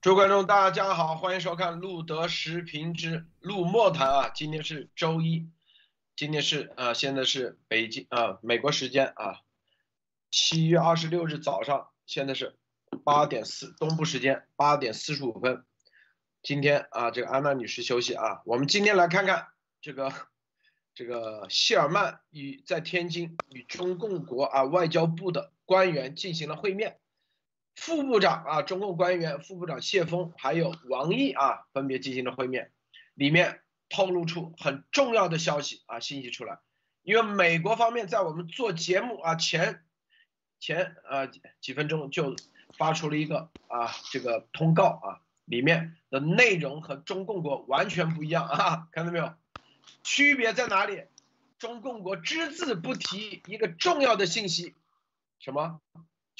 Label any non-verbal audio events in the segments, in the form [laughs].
诸位观众，大家好，欢迎收看路德时评之路莫谈啊。今天是周一，今天是呃，现在是北京啊，美国时间啊，七月二十六日早上，现在是八点四，东部时间八点四十五分。今天啊，这个安娜女士休息啊，我们今天来看看这个这个谢尔曼与在天津与中共国啊外交部的官员进行了会面。副部长啊，中共官员副部长谢峰还有王毅啊，分别进行了会面，里面透露出很重要的消息啊，信息出来。因为美国方面在我们做节目啊前前呃几分钟就发出了一个啊这个通告啊，里面的内容和中共国完全不一样啊，看到没有？区别在哪里？中共国只字不提一个重要的信息，什么？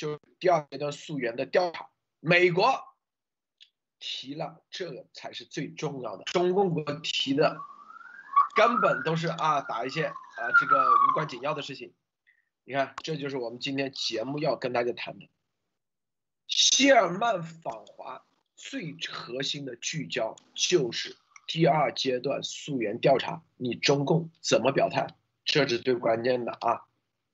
就第二阶段溯源的调查，美国提了，这个才是最重要的。中共国提的，根本都是啊打一些啊这个无关紧要的事情。你看，这就是我们今天节目要跟大家谈的。谢尔曼访华最核心的聚焦就是第二阶段溯源调查，你中共怎么表态？这是最关键的啊。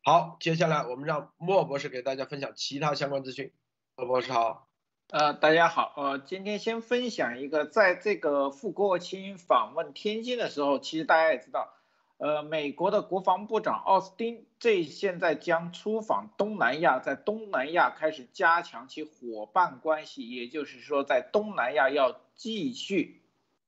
好，接下来我们让莫博士给大家分享其他相关资讯。莫博士好，呃，大家好，呃，今天先分享一个，在这个傅国清访问天津的时候，其实大家也知道，呃，美国的国防部长奥斯汀这现在将出访东南亚，在东南亚开始加强其伙伴关系，也就是说，在东南亚要继续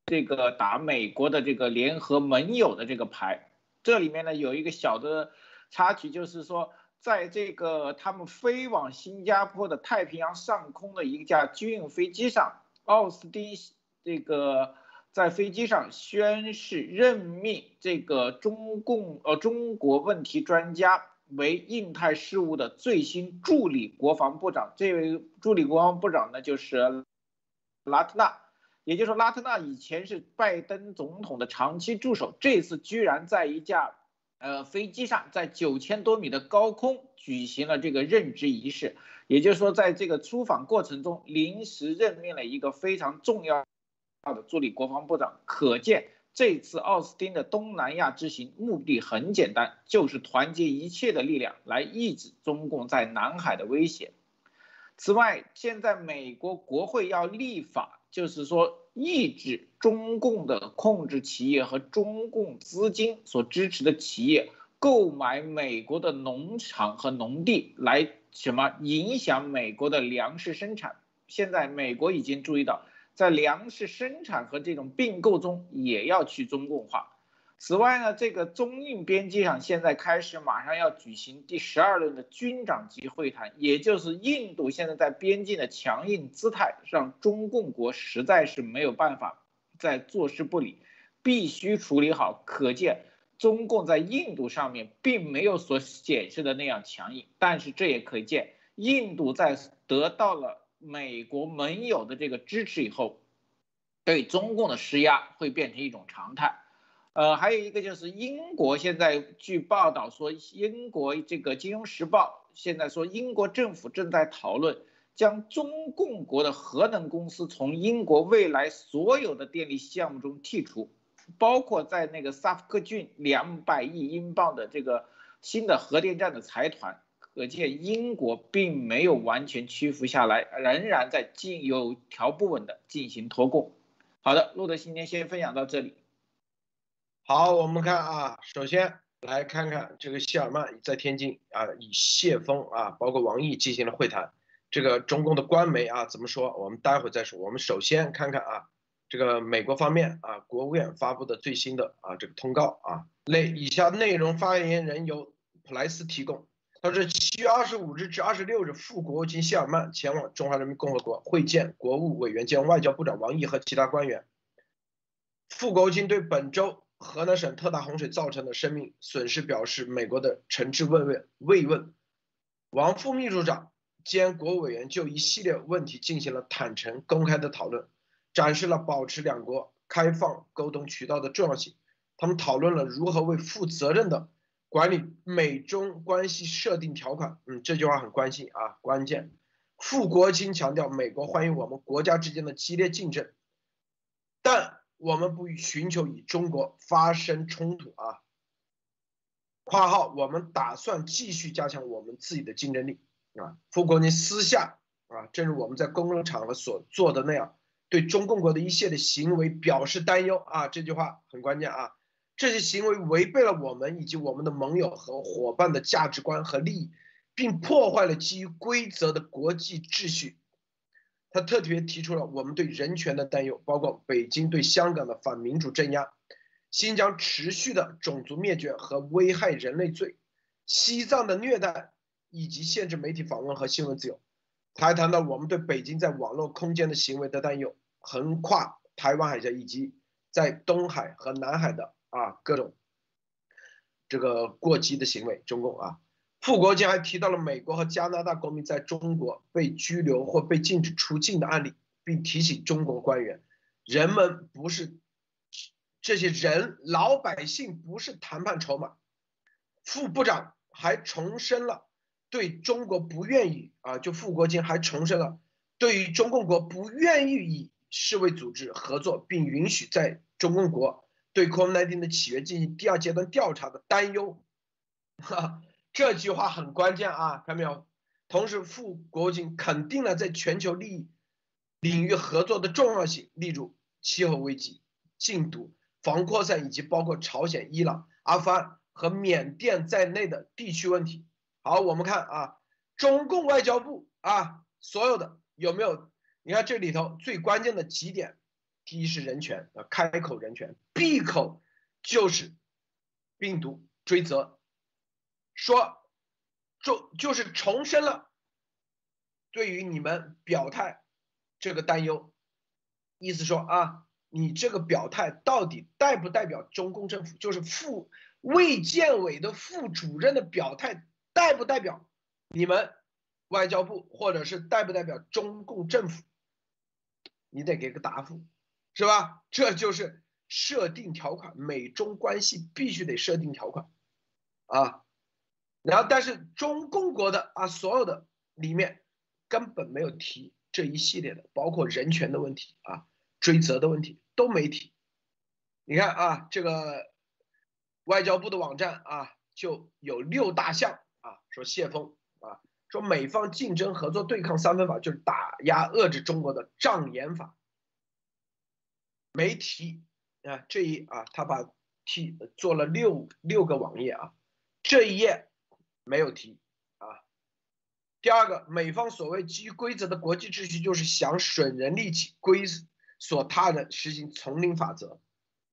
这个打美国的这个联合盟友的这个牌。这里面呢有一个小的。插曲就是说，在这个他们飞往新加坡的太平洋上空的一架军用飞机上，奥斯汀这个在飞机上宣誓任命这个中共呃中国问题专家为印太事务的最新助理国防部长。这位助理国防部长呢，就是拉特纳，也就是说，拉特纳以前是拜登总统的长期助手，这次居然在一架。呃，飞机上在九千多米的高空举行了这个任职仪式，也就是说，在这个出访过程中临时任命了一个非常重要的助理国防部长。可见这次奥斯汀的东南亚之行目的很简单，就是团结一切的力量来抑制中共在南海的威胁。此外，现在美国国会要立法，就是说。抑制中共的控制企业和中共资金所支持的企业购买美国的农场和农地，来什么影响美国的粮食生产？现在美国已经注意到，在粮食生产和这种并购中也要去中共化。此外呢，这个中印边界上现在开始马上要举行第十二轮的军长级会谈，也就是印度现在在边境的强硬姿态，让中共国实在是没有办法再坐视不理，必须处理好。可见中共在印度上面并没有所显示的那样强硬，但是这也可见印度在得到了美国盟友的这个支持以后，对中共的施压会变成一种常态。呃，还有一个就是英国现在据报道说，英国这个《金融时报》现在说，英国政府正在讨论将中共国的核能公司从英国未来所有的电力项目中剔除，包括在那个萨福克郡两百亿英镑的这个新的核电站的财团。可见英国并没有完全屈服下来，仍然在进有条不紊的进行脱供。好的，路德今天先分享到这里。好，我们看啊，首先来看看这个谢尔曼在天津啊，与谢峰啊，包括王毅进行了会谈。这个中共的官媒啊怎么说？我们待会再说。我们首先看看啊，这个美国方面啊，国务院发布的最新的啊这个通告啊，内以下内容发言人由普莱斯提供。他说，七月二十五日至二十六日，副国务卿谢尔曼前往中华人民共和国会见国务委员兼外交部长王毅和其他官员。副国务卿对本周。河南省特大洪水造成的生命损失，表示美国的诚挚慰问慰问。王副秘书长兼国务委员就一系列问题进行了坦诚公开的讨论，展示了保持两国开放沟通渠道的重要性。他们讨论了如何为负责任的管理美中关系设定条款。嗯，这句话很关心啊，关键。傅国清强调，美国欢迎我们国家之间的激烈竞争，但我们不寻求与中国发生冲突啊。括号，我们打算继续加强我们自己的竞争力啊。傅国宁私下啊，正如我们在公共场合所做的那样，对中共国的一切的行为表示担忧啊。这句话很关键啊，这些行为违背了我们以及我们的盟友和伙伴的价值观和利益。并破坏了基于规则的国际秩序。他特别提出了我们对人权的担忧，包括北京对香港的反民主镇压、新疆持续的种族灭绝和危害人类罪、西藏的虐待以及限制媒体访问和新闻自由。他还谈到我们对北京在网络空间的行为的担忧，横跨台湾海峡以及在东海和南海的啊各种这个过激的行为。中共啊。傅国清还提到了美国和加拿大公民在中国被拘留或被禁止出境的案例，并提醒中国官员，人们不是这些人，老百姓不是谈判筹码。副部长还重申了对中国不愿意啊，就傅国清还重申了对于中共国不愿意与世卫组织合作，并允许在中共国对 COVID-19 的起源进行第二阶段调查的担忧。哈。[laughs] 这句话很关键啊，看到没有？同时，副国务肯定了在全球利益领域合作的重要性，例如气候危机、禁毒、防扩散以及包括朝鲜、伊朗、阿富汗和缅甸在内的地区问题。好，我们看啊，中共外交部啊，所有的有没有？你看这里头最关键的几点：第一是人权啊，开口人权，闭口就是病毒追责。说，就就是重申了对于你们表态这个担忧，意思说啊，你这个表态到底代不代表中共政府？就是副卫健委的副主任的表态代不代表你们外交部，或者是代不代表中共政府？你得给个答复，是吧？这就是设定条款，美中关系必须得设定条款，啊。然后，但是中共国的啊，所有的里面根本没有提这一系列的，包括人权的问题啊、追责的问题都没提。你看啊，这个外交部的网站啊，就有六大项啊，说谢峰啊，说美方竞争合作对抗三分法就是打压遏制中国的障眼法，没提啊这一啊，他把提做了六六个网页啊，这一页。没有提啊。第二个，美方所谓基于规则的国际秩序，就是想损人利己，规所他人，实行丛林法则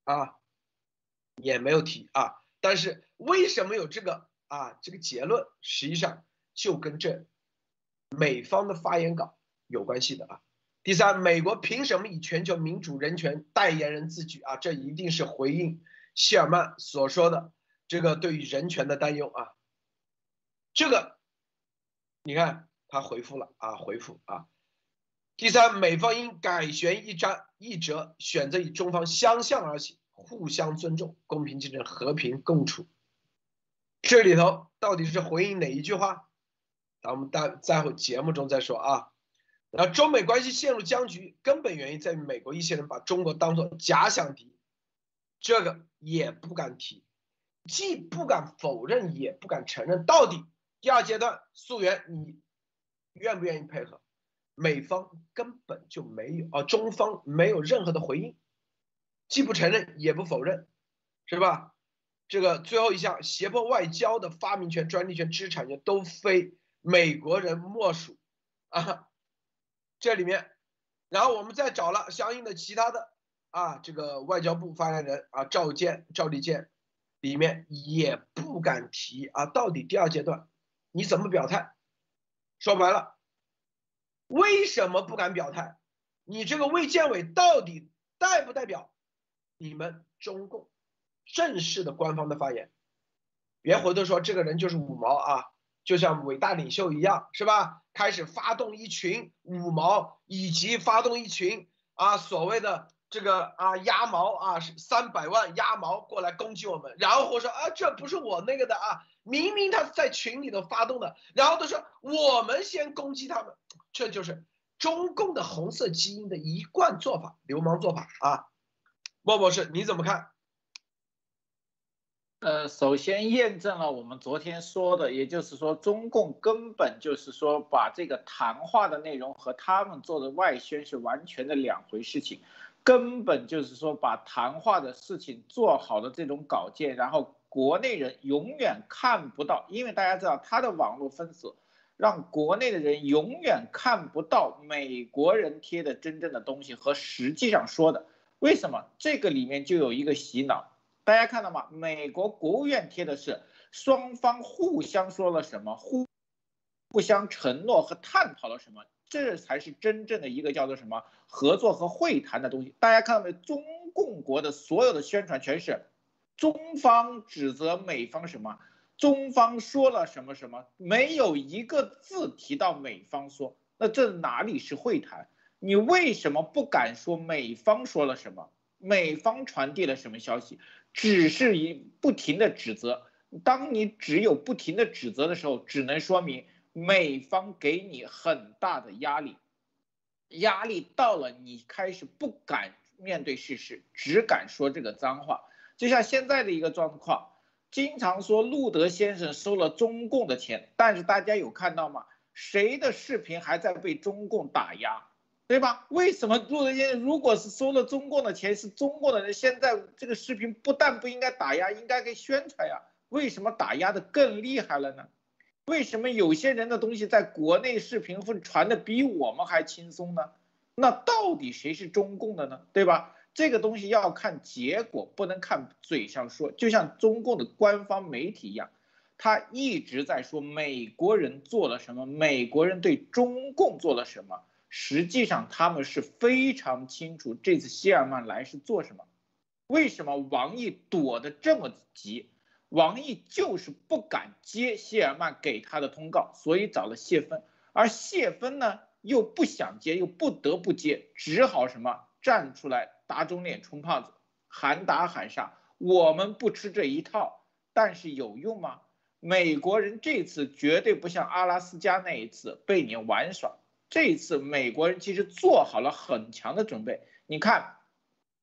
啊，也没有提啊。但是为什么有这个啊？这个结论实际上就跟这美方的发言稿有关系的啊。第三，美国凭什么以全球民主人权代言人自居啊？这一定是回应谢尔曼所说的这个对于人权的担忧啊。这个，你看他回复了啊，回复啊。第三，美方应改弦易张易折，选择与中方相向而行，互相尊重，公平竞争，和平共处。这里头到底是回应哪一句话？咱们待在会节目中再说啊。然后中美关系陷入僵局，根本原因在于美国一些人把中国当做假想敌，这个也不敢提，既不敢否认，也不敢承认，到底。第二阶段溯源，你愿不愿意配合？美方根本就没有啊，中方没有任何的回应，既不承认也不否认，是吧？这个最后一项胁迫外交的发明权、专利权、知识产权都非美国人莫属啊！这里面，然后我们再找了相应的其他的啊，这个外交部发言人啊，赵建、赵立坚，里面也不敢提啊，到底第二阶段。你怎么表态？说白了，为什么不敢表态？你这个卫健委到底代不代表你们中共正式的官方的发言？别回头说这个人就是五毛啊，就像伟大领袖一样，是吧？开始发动一群五毛，以及发动一群啊所谓的这个啊鸭毛啊三百万鸭毛过来攻击我们，然后说啊这不是我那个的啊。明明他在群里头发动的，然后他说我们先攻击他们，这就是中共的红色基因的一贯做法，流氓做法啊！莫博士你怎么看？呃，首先验证了我们昨天说的，也就是说，中共根本就是说把这个谈话的内容和他们做的外宣是完全的两回事情，根本就是说把谈话的事情做好的这种稿件，然后国内人永远看不到，因为大家知道他的网络封锁，让国内的人永远看不到美国人贴的真正的东西和实际上说的，为什么？这个里面就有一个洗脑。大家看到吗？美国国务院贴的是双方互相说了什么，互互相承诺和探讨了什么，这才是真正的一个叫做什么合作和会谈的东西。大家看到没？中共国的所有的宣传全是中方指责美方什么，中方说了什么什么，没有一个字提到美方说，那这哪里是会谈？你为什么不敢说美方说了什么？美方传递了什么消息？只是一不停的指责。当你只有不停的指责的时候，只能说明美方给你很大的压力，压力到了，你开始不敢面对事实，只敢说这个脏话。就像现在的一个状况，经常说路德先生收了中共的钱，但是大家有看到吗？谁的视频还在被中共打压？对吧？为什么路德先生如果是收了中共的钱，是中共的人，现在这个视频不但不应该打压，应该给宣传呀？为什么打压的更厉害了呢？为什么有些人的东西在国内视频会传的比我们还轻松呢？那到底谁是中共的呢？对吧？这个东西要看结果，不能看嘴上说。就像中共的官方媒体一样，他一直在说美国人做了什么，美国人对中共做了什么。实际上他们是非常清楚这次谢尔曼来是做什么，为什么王毅躲得这么急？王毅就是不敢接谢尔曼给他的通告，所以找了谢芬，而谢芬呢又不想接，又不得不接，只好什么站出来打肿脸充胖子，喊打喊杀，我们不吃这一套。但是有用吗？美国人这次绝对不像阿拉斯加那一次被你玩耍。这一次，美国人其实做好了很强的准备。你看，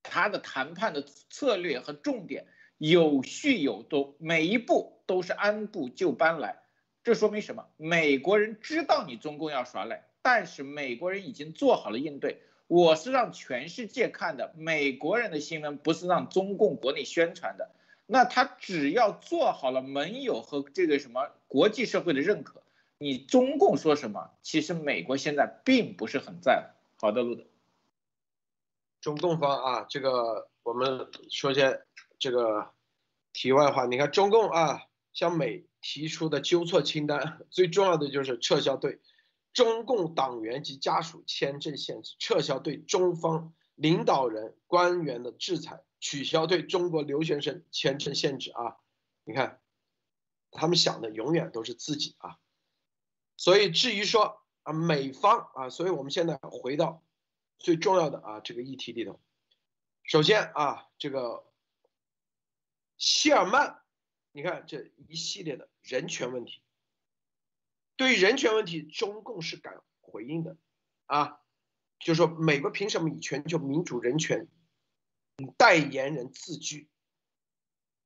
他的谈判的策略和重点有序有度，每一步都是按部就班来。这说明什么？美国人知道你中共要耍赖，但是美国人已经做好了应对。我是让全世界看的，美国人的新闻不是让中共国内宣传的。那他只要做好了盟友和这个什么国际社会的认可。你中共说什么？其实美国现在并不是很在乎。好的，路德。中共方啊，这个我们说些这个题外话。你看中共啊，向美提出的纠错清单，最重要的就是撤销对中共党员及家属签证限制，撤销对中方领导人官员的制裁，取消对中国留学生签证限制啊。你看，他们想的永远都是自己啊。所以至于说啊，美方啊，所以我们现在回到最重要的啊这个议题里头。首先啊，这个谢尔曼，你看这一系列的人权问题，对于人权问题，中共是敢回应的啊，就说美国凭什么以全球民主人权代言人自居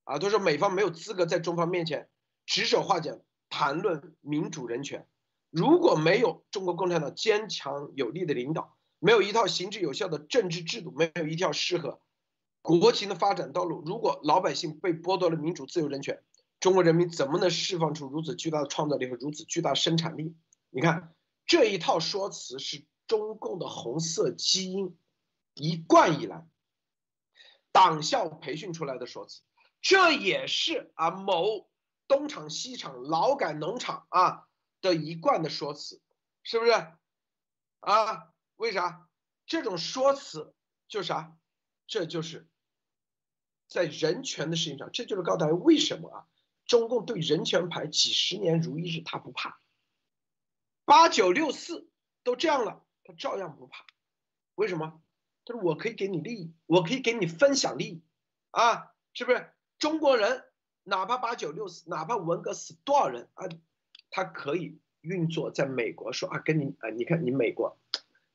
啊？都说美方没有资格在中方面前指手画脚谈论民主人权。如果没有中国共产党坚强有力的领导，没有一套行之有效的政治制度，没有一条适合国情的发展道路，如果老百姓被剥夺了民主、自由、人权，中国人民怎么能释放出如此巨大的创造力和如此巨大生产力？你看这一套说辞是中共的红色基因一贯以来党校培训出来的说辞，这也是啊某东厂、西厂、劳改农场啊。的一贯的说辞，是不是啊？为啥这种说辞就是啥？这就是在人权的事情上，这就是告诉大家为什么啊？中共对人权牌几十年如一日，他不怕，八九六四都这样了，他照样不怕。为什么？他说我可以给你利益，我可以给你分享利益啊，是不是？中国人哪怕八九六四，哪怕文革死多少人啊，他可以运作在美国，说啊，跟你啊，你看你美国，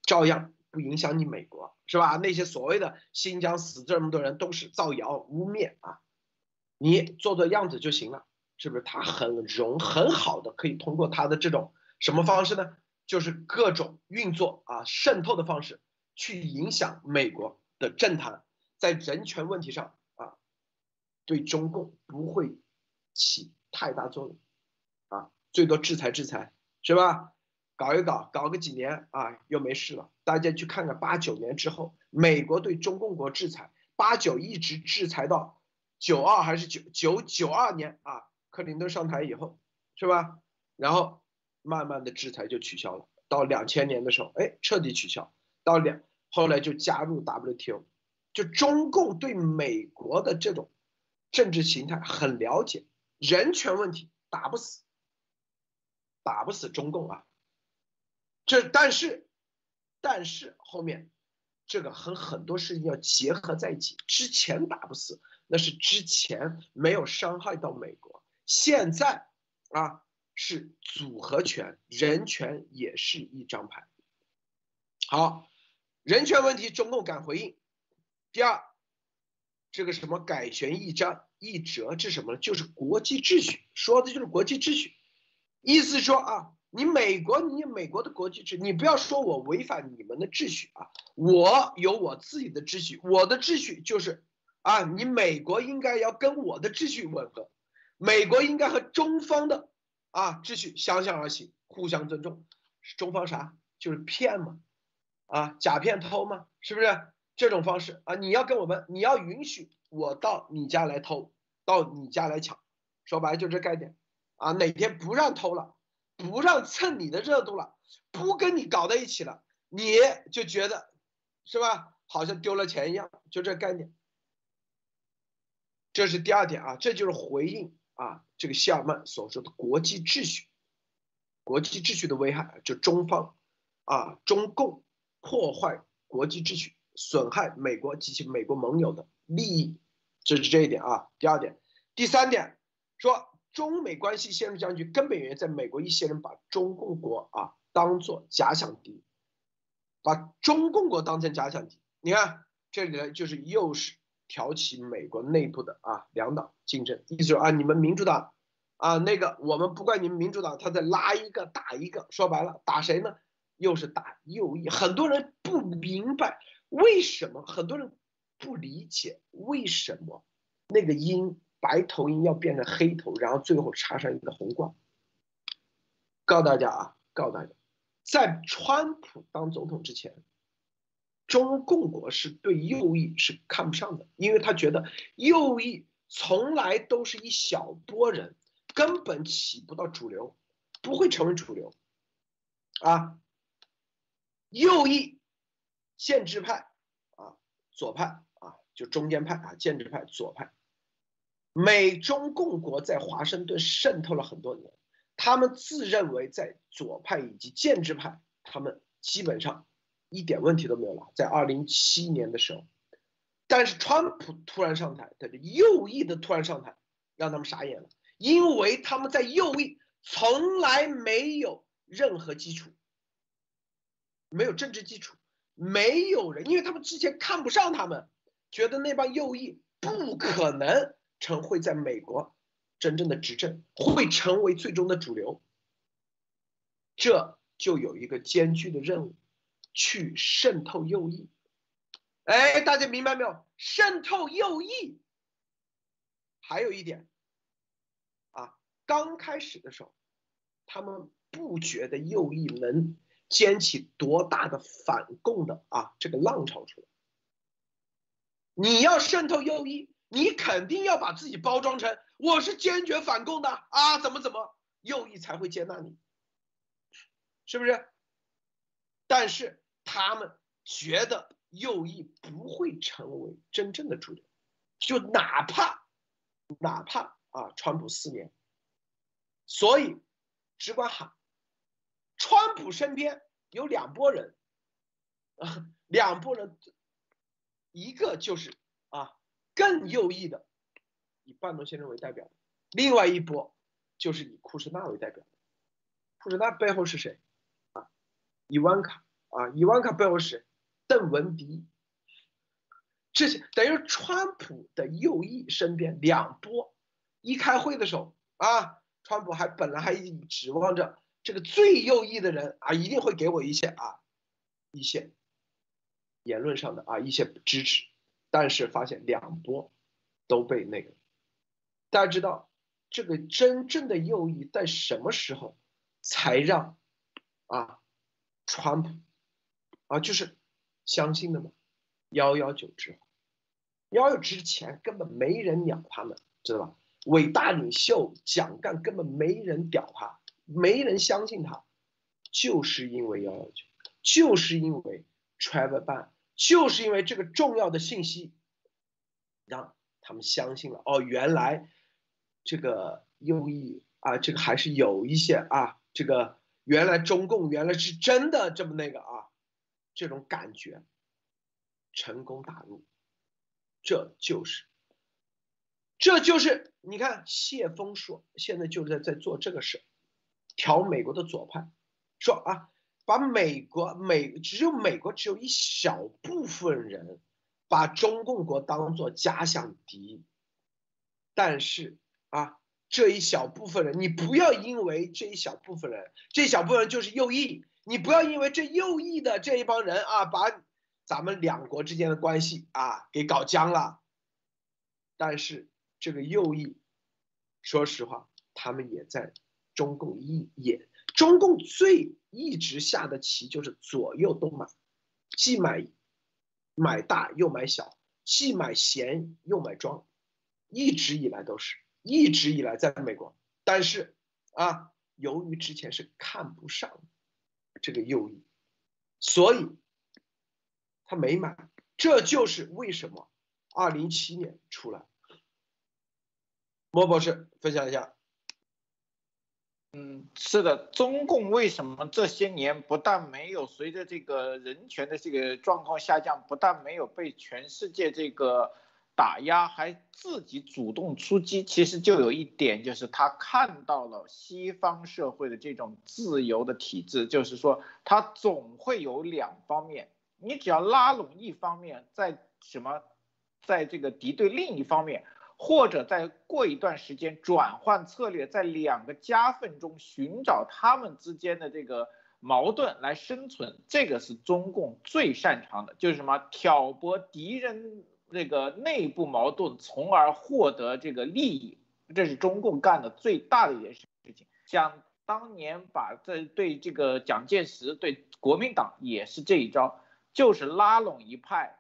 照样不影响你美国，是吧？那些所谓的新疆死这么多人都是造谣污蔑啊，你做做样子就行了，是不是？他很容很好的可以通过他的这种什么方式呢？就是各种运作啊，渗透的方式去影响美国的政坛，在人权问题上啊。对中共不会起太大作用，啊，最多制裁制裁，是吧？搞一搞，搞个几年啊，又没事了。大家去看看八九年之后，美国对中共国制裁，八九一直制裁到九二还是九九九二年啊？克林顿上台以后，是吧？然后慢慢的制裁就取消了，到两千年的时候，哎，彻底取消。到两后来就加入 WTO，就中共对美国的这种。政治形态很了解，人权问题打不死，打不死中共啊。这但是，但是后面这个和很多事情要结合在一起。之前打不死，那是之前没有伤害到美国。现在啊，是组合拳，人权也是一张牌。好，人权问题中共敢回应。第二。这个什么改弦易张易辙，这什么呢？就是国际秩序，说的就是国际秩序。意思说啊，你美国，你美国的国际秩序，你不要说我违反你们的秩序啊，我有我自己的秩序，我的秩序就是啊，你美国应该要跟我的秩序吻合，美国应该和中方的啊秩序相向而行，互相尊重。中方啥？就是骗嘛，啊，假骗偷嘛，是不是？这种方式啊，你要跟我们，你要允许我到你家来偷，到你家来抢，说白了就这概念啊。哪天不让偷了，不让蹭你的热度了，不跟你搞在一起了，你就觉得是吧？好像丢了钱一样，就这概念。这是第二点啊，这就是回应啊这个希尔曼所说的国际秩序，国际秩序的危害，就中方啊中共破坏国际秩序。损害美国及其美国盟友的利益，这是这一点啊。第二点，第三点说中美关系陷入僵局，根本原因在美国一些人把中共国啊当做假想敌，把中共国当成假想敌。你看这里呢，就是又是挑起美国内部的啊两党竞争，意思说啊你们民主党啊那个我们不怪你们民主党，他在拉一个打一个，说白了打谁呢？又是打右翼，很多人不明白。为什么很多人不理解为什么那个鹰白头鹰要变成黑头，然后最后插上一个红冠？告诉大家啊，告诉大家，在川普当总统之前，中共国是对右翼是看不上的，因为他觉得右翼从来都是一小波人，根本起不到主流，不会成为主流啊，右翼。建制派啊，左派啊，就中间派啊，建制派左派，美中共国在华盛顿渗透了很多年，他们自认为在左派以及建制派，他们基本上一点问题都没有了。在二零七年的时候，但是川普突然上台，他的右翼的突然上台，让他们傻眼了，因为他们在右翼从来没有任何基础，没有政治基础。没有人，因为他们之前看不上他们，觉得那帮右翼不可能成会在美国真正的执政，会成为最终的主流。这就有一个艰巨的任务，去渗透右翼。哎，大家明白没有？渗透右翼。还有一点，啊，刚开始的时候，他们不觉得右翼能。掀起多大的反共的啊这个浪潮出来？你要渗透右翼，你肯定要把自己包装成我是坚决反共的啊，怎么怎么右翼才会接纳你，是不是？但是他们觉得右翼不会成为真正的主流，就哪怕哪怕啊，川普四年，所以只管喊。川普身边有两拨人，啊，[laughs] 两拨人，一个就是啊更右翼的，以半农先生为代表，另外一波就是以库什纳为代表的，库什纳背后是谁？啊，伊万卡啊，伊万卡背后是谁？邓文迪。这些等于川普的右翼身边两波，一开会的时候啊，川普还本来还指望着这个最右翼的人啊，一定会给我一些啊一些言论上的啊一些支持，但是发现两波都被那个，大家知道这个真正的右翼在什么时候才让啊川普啊就是相信的嘛？幺幺九之后，幺幺之前根本没人鸟他们，知道吧？伟大领袖蒋干根本没人屌他，没人相信他，就是因为幺幺九，就是因为 Travel Ban，就是因为这个重要的信息，让他们相信了。哦，原来这个右翼啊，这个还是有一些啊，这个原来中共原来是真的这么那个啊，这种感觉。成功打入，这就是，这就是你看谢峰说，现在就在在做这个事，调美国的左派，说啊，把美国美只有美国只有一小部分人把中共国当做假想敌，但是啊，这一小部分人，你不要因为这一小部分人，这一小部分人就是右翼，你不要因为这右翼的这一帮人啊把。咱们两国之间的关系啊，给搞僵了。但是这个右翼，说实话，他们也在中共一也，中共最一直下的棋就是左右都买，既买买大又买小，既买闲又买庄，一直以来都是，一直以来在美国。但是啊，由于之前是看不上这个右翼，所以。他没买，这就是为什么二零一七年出来。莫博士分享一下。嗯，是的，中共为什么这些年不但没有随着这个人权的这个状况下降，不但没有被全世界这个打压，还自己主动出击？其实就有一点，就是他看到了西方社会的这种自由的体制，就是说他总会有两方面。你只要拉拢一方面，在什么，在这个敌对另一方面，或者在过一段时间转换策略，在两个夹缝中寻找他们之间的这个矛盾来生存，这个是中共最擅长的，就是什么挑拨敌人这个内部矛盾，从而获得这个利益，这是中共干的最大的一件事情。想当年把这对这个蒋介石对国民党也是这一招。就是拉拢一派，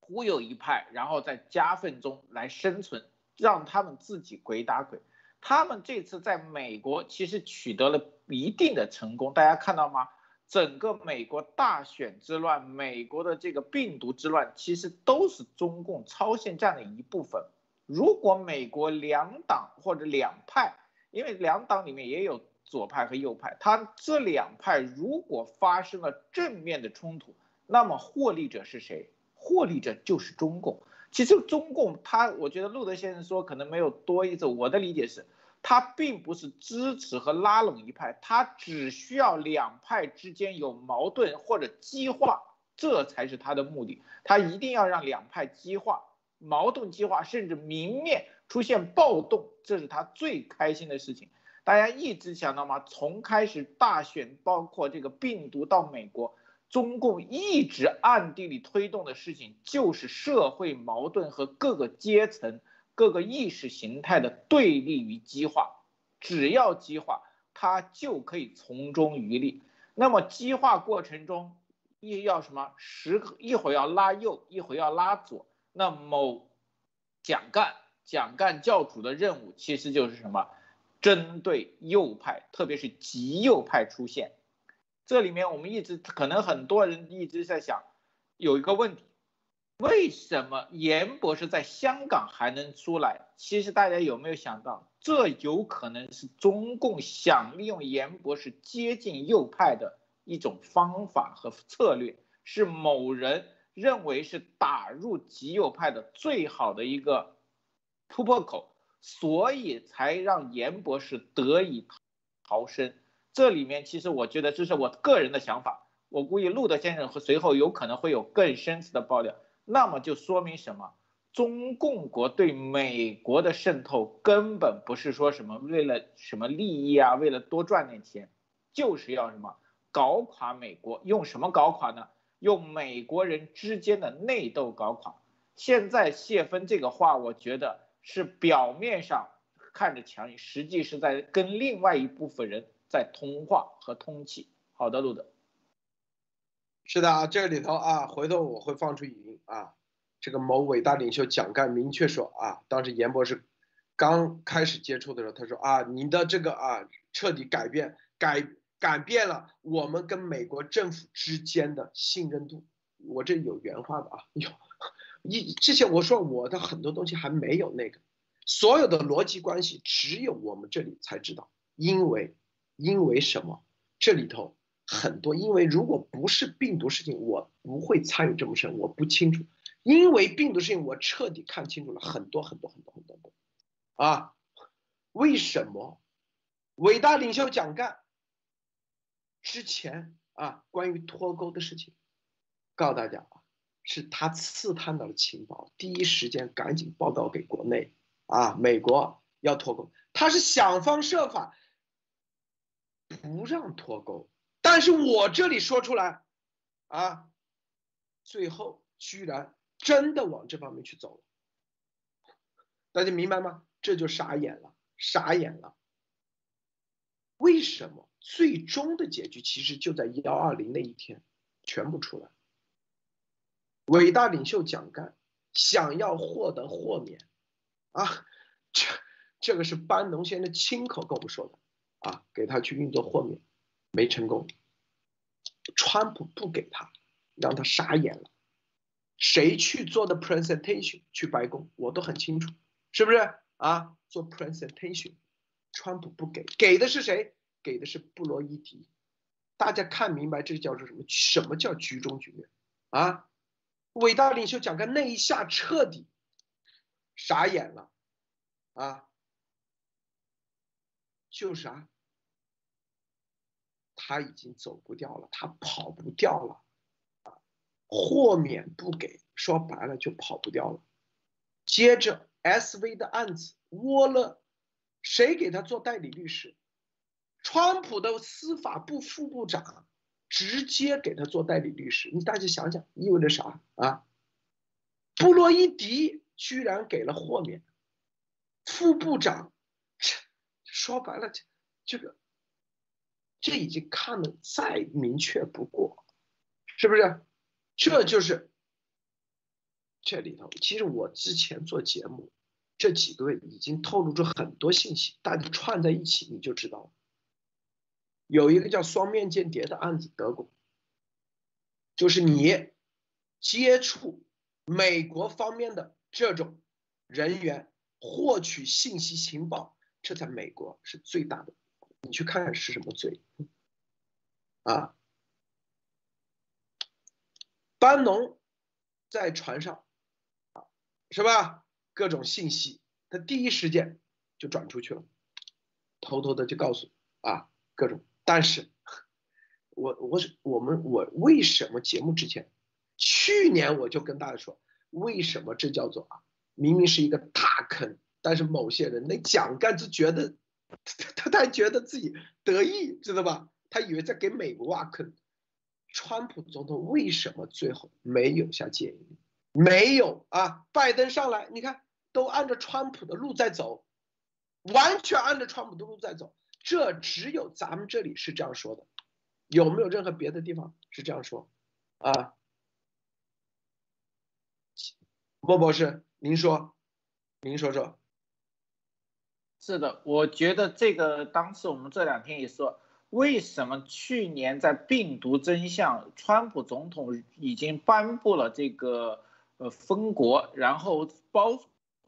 忽悠一派，然后在夹缝中来生存，让他们自己鬼打鬼。他们这次在美国其实取得了一定的成功，大家看到吗？整个美国大选之乱，美国的这个病毒之乱，其实都是中共超限战的一部分。如果美国两党或者两派，因为两党里面也有左派和右派，他这两派如果发生了正面的冲突，那么获利者是谁？获利者就是中共。其实中共他，我觉得路德先生说可能没有多一字。我的理解是，他并不是支持和拉拢一派，他只需要两派之间有矛盾或者激化，这才是他的目的。他一定要让两派激化，矛盾激化，甚至明面出现暴动，这是他最开心的事情。大家一直想到吗？从开始大选，包括这个病毒到美国。中共一直暗地里推动的事情，就是社会矛盾和各个阶层、各个意识形态的对立与激化。只要激化，它就可以从中渔利。那么激化过程中，一要什么？时一会儿要拉右，一会儿要拉左。那某蒋干、蒋干教主的任务，其实就是什么？针对右派，特别是极右派出现。这里面我们一直可能很多人一直在想，有一个问题，为什么严博士在香港还能出来？其实大家有没有想到，这有可能是中共想利用严博士接近右派的一种方法和策略，是某人认为是打入极右派的最好的一个突破口。所以才让严博士得以逃生。这里面其实我觉得这是我个人的想法，我估计路德先生和随后有可能会有更深层的爆料。那么就说明什么？中共国对美国的渗透根本不是说什么为了什么利益啊，为了多赚点钱，就是要什么搞垮美国。用什么搞垮呢？用美国人之间的内斗搞垮。现在谢芬这个话，我觉得是表面上看着强硬，实际是在跟另外一部分人在通话和通气。好的，路德。是的啊，这里头啊，回头我会放出语音啊。这个某伟大领袖蒋干明确说啊，当时严博士刚开始接触的时候，他说啊，你的这个啊，彻底改变改改变了我们跟美国政府之间的信任度。我这有原话的啊，有一之前我说我的很多东西还没有那个，所有的逻辑关系只有我们这里才知道，因为因为什么？这里头很多，因为如果不是病毒事情，我不会参与这么深，我不清楚。因为病毒事情，我彻底看清楚了很多很多很多很多啊！为什么伟大领袖蒋干之前啊关于脱钩的事情，告诉大家啊，是他刺探到了情报，第一时间赶紧报告给国内啊，美国要脱钩，他是想方设法不让脱钩，但是我这里说出来啊，最后居然。真的往这方面去走了，大家明白吗？这就傻眼了，傻眼了。为什么最终的结局其实就在幺二零那一天全部出来？伟大领袖蒋干想要获得豁免啊，这这个是班农先生亲口跟我们说的啊，给他去运作豁免，没成功。川普不给他，让他傻眼了。谁去做的 presentation 去白宫，我都很清楚，是不是啊？做 presentation，川普不给，给的是谁？给的是布洛伊迪。大家看明白这叫做什么？什么叫局中局啊？伟大领袖讲个那一下彻底傻眼了啊！就是啊，他已经走不掉了，他跑不掉了。啊豁免不给，说白了就跑不掉了。接着，SV 的案子，窝了，谁给他做代理律师？川普的司法部副部长直接给他做代理律师。你大家想想，意味着啥啊？布洛伊迪居然给了豁免，副部长，这说白了，这这个，这已经看得再明确不过，是不是？这就是这里头，其实我之前做节目这几个月已经透露出很多信息，大家串在一起你就知道了。有一个叫双面间谍的案子，德国，就是你接触美国方面的这种人员获取信息情报，这在美国是最大的。你去看看是什么罪啊？班农在船上，啊，是吧？各种信息，他第一时间就转出去了，偷偷的就告诉啊，各种。但是，我我是我们我为什么节目之前，去年我就跟大家说，为什么这叫做啊？明明是一个大坑，但是某些人那蒋干就觉得，他 [laughs] 他他觉得自己得意，知道吧？他以为在给美国挖坑。川普总统为什么最后没有下建议？没有啊！拜登上来，你看都按照川普的路在走，完全按照川普的路在走。这只有咱们这里是这样说的，有没有任何别的地方是这样说？啊，莫博士，您说，您说说。是的，我觉得这个当时我们这两天也说。为什么去年在病毒真相，川普总统已经颁布了这个呃封国，然后包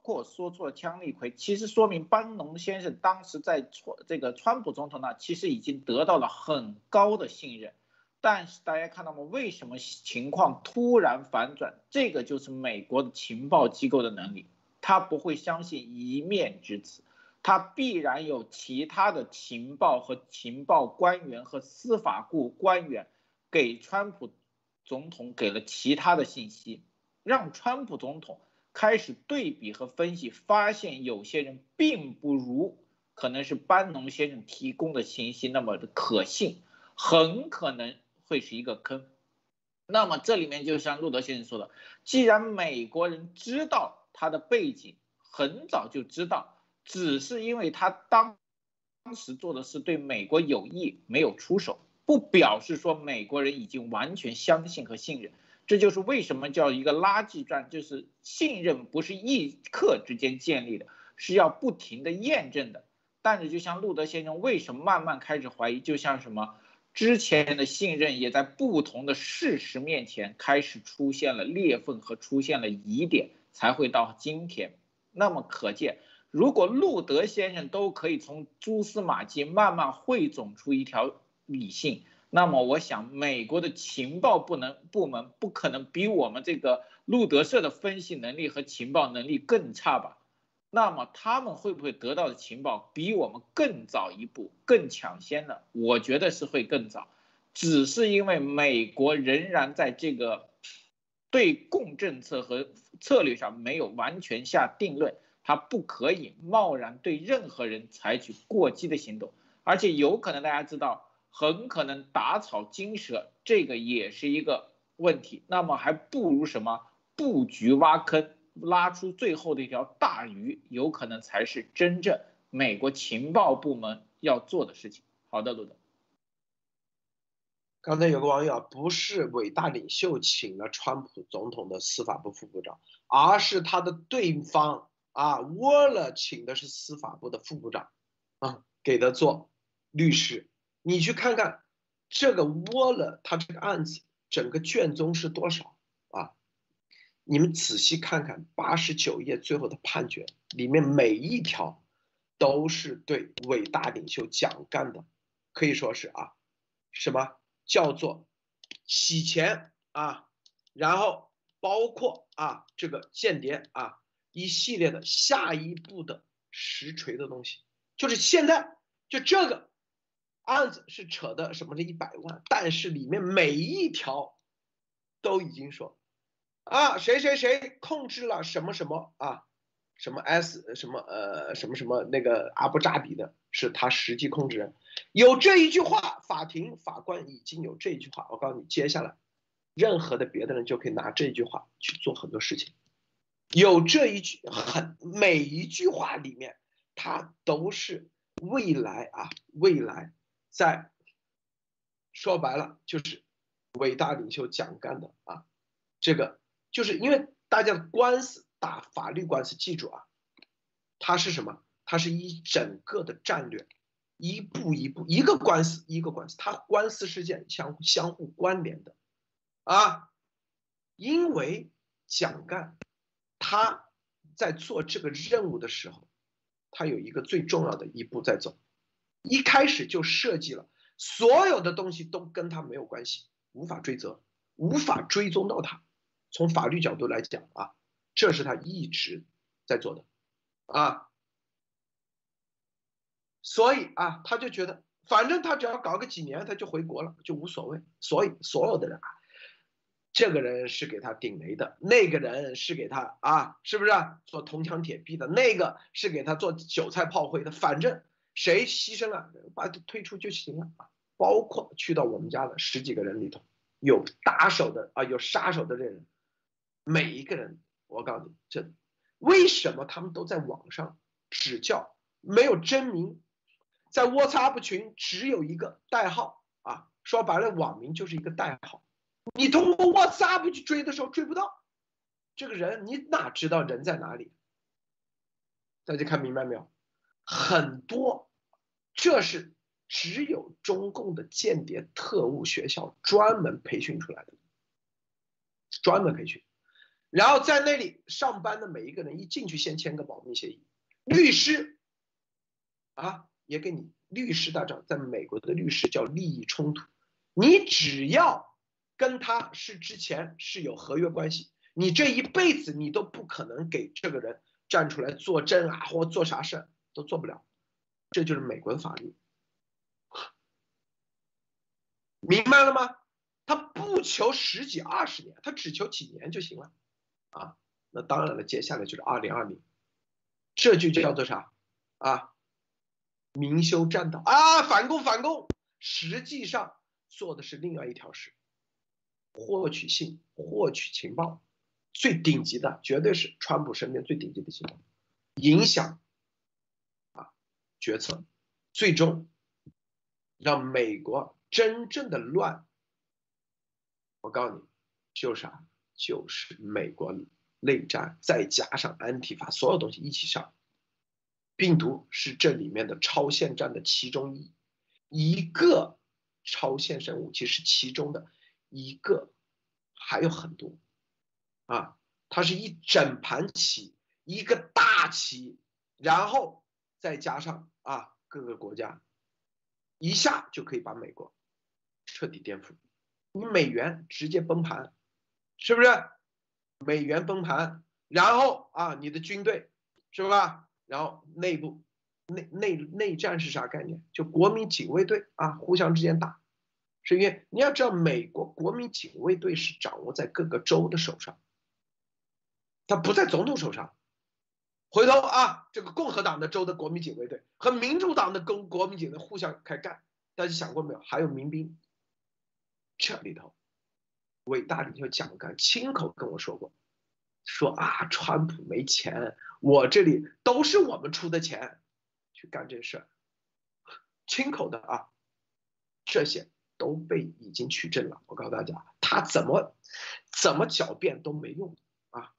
括说出了枪利魁，其实说明班农先生当时在川这个川普总统那其实已经得到了很高的信任，但是大家看到吗？为什么情况突然反转？这个就是美国的情报机构的能力。他不会相信一面之词，他必然有其他的情报和情报官员和司法部官员给川普总统给了其他的信息，让川普总统开始对比和分析，发现有些人并不如可能是班农先生提供的信息那么的可信，很可能会是一个坑。那么这里面就像路德先生说的，既然美国人知道他的背景，很早就知道，只是因为他当当时做的是对美国有益，没有出手，不表示说美国人已经完全相信和信任。这就是为什么叫一个垃圾战，就是信任不是一刻之间建立的，是要不停的验证的。但是就像路德先生为什么慢慢开始怀疑，就像什么？之前的信任也在不同的事实面前开始出现了裂缝和出现了疑点，才会到今天。那么可见，如果路德先生都可以从蛛丝马迹慢慢汇总出一条理性，那么我想美国的情报部能部门不可能比我们这个路德社的分析能力和情报能力更差吧？那么他们会不会得到的情报比我们更早一步、更抢先呢？我觉得是会更早，只是因为美国仍然在这个对共政策和策略上没有完全下定论，他不可以贸然对任何人采取过激的行动，而且有可能大家知道，很可能打草惊蛇，这个也是一个问题。那么还不如什么布局挖坑。拉出最后的一条大鱼，有可能才是真正美国情报部门要做的事情。好的，路德。刚才有个网友，不是伟大领袖请了川普总统的司法部副部长，而是他的对方啊，，Waller 请的是司法部的副部长，啊，给他做律师。你去看看这个 Waller，他这个案子整个卷宗是多少啊？你们仔细看看八十九页最后的判决，里面每一条都是对伟大领袖蒋干的，可以说是啊，什么叫做洗钱啊，然后包括啊这个间谍啊一系列的下一步的实锤的东西，就是现在就这个案子是扯的什么这一百万，但是里面每一条都已经说。啊，谁谁谁控制了什么什么啊？什么 S 什么呃什么什么那个阿布扎比的，是他实际控制人。有这一句话，法庭法官已经有这一句话。我告诉你，接下来任何的别的人就可以拿这句话去做很多事情。有这一句很每一句话里面，它都是未来啊，未来在说白了就是伟大领袖蒋干的啊，这个。就是因为大家官司打法律官司，记住啊，它是什么？它是一整个的战略，一步一步，一个官司一个官司，它官司事件相互相互关联的啊。因为蒋干他在做这个任务的时候，他有一个最重要的一步在走，一开始就设计了所有的东西都跟他没有关系，无法追责，无法追踪到他。从法律角度来讲啊，这是他一直在做的啊，所以啊，他就觉得反正他只要搞个几年，他就回国了，就无所谓。所以所有的人啊，这个人是给他顶雷的，那个人是给他啊，是不是做铜墙铁壁的？那个是给他做韭菜炮灰的。反正谁牺牲了，把他推出就行了。包括去到我们家的十几个人里头，有打手的啊，有杀手的这人。每一个人，我告诉你，这为什么他们都在网上指教，没有真名，在 WhatsApp 群只有一个代号啊，说白了，网名就是一个代号。你通过 WhatsApp 去追的时候追不到这个人，你哪知道人在哪里？大家看明白没有？很多，这是只有中共的间谍特务学校专门培训出来的，专门培训。然后在那里上班的每一个人一进去先签个保密协议，律师啊也给你律师大招，在美国的律师叫利益冲突，你只要跟他是之前是有合约关系，你这一辈子你都不可能给这个人站出来作证啊，或做啥事都做不了。这就是美国的法律，明白了吗？他不求十几二十年，他只求几年就行了啊。那当然了，接下来就是二零二零，这就叫做啥啊？明修栈道啊，反攻反攻，实际上做的是另外一条事，获取信，获取情报，最顶级的绝对是川普身边最顶级的情报，影响啊决策，最终让美国真正的乱。我告诉你，就是啊？就是美国内战，再加上安提法，所有东西一起上。病毒是这里面的超限战的其中一一个超限生物，其实其中的一个，还有很多啊，它是一整盘棋，一个大棋，然后再加上啊各个国家，一下就可以把美国彻底颠覆，你美元直接崩盘，是不是？美元崩盘，然后啊你的军队是吧？然后内部内内内战是啥概念？就国民警卫队啊，互相之间打，是因为你要知道，美国国民警卫队是掌握在各个州的手上，他不在总统手上。回头啊，这个共和党的州的国民警卫队和民主党的公国民警卫互相开干，大家想过没有？还有民兵，这里头，伟大领袖蒋干亲口跟我说过。说啊，川普没钱，我这里都是我们出的钱去干这事儿，亲口的啊，这些都被已经取证了。我告诉大家，他怎么怎么狡辩都没用啊！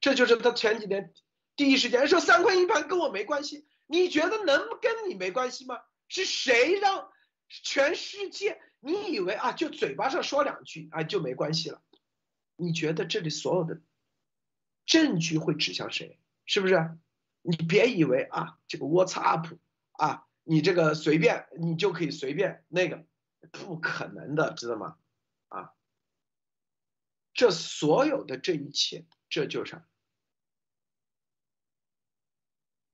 这就是他前几天第一时间说三块硬盘跟我没关系，你觉得能跟你没关系吗？是谁让全世界？你以为啊，就嘴巴上说两句啊就没关系了？你觉得这里所有的？证据会指向谁？是不是？你别以为啊，这个 WhatsApp 啊，你这个随便你就可以随便那个，不可能的，知道吗？啊，这所有的这一切，这就是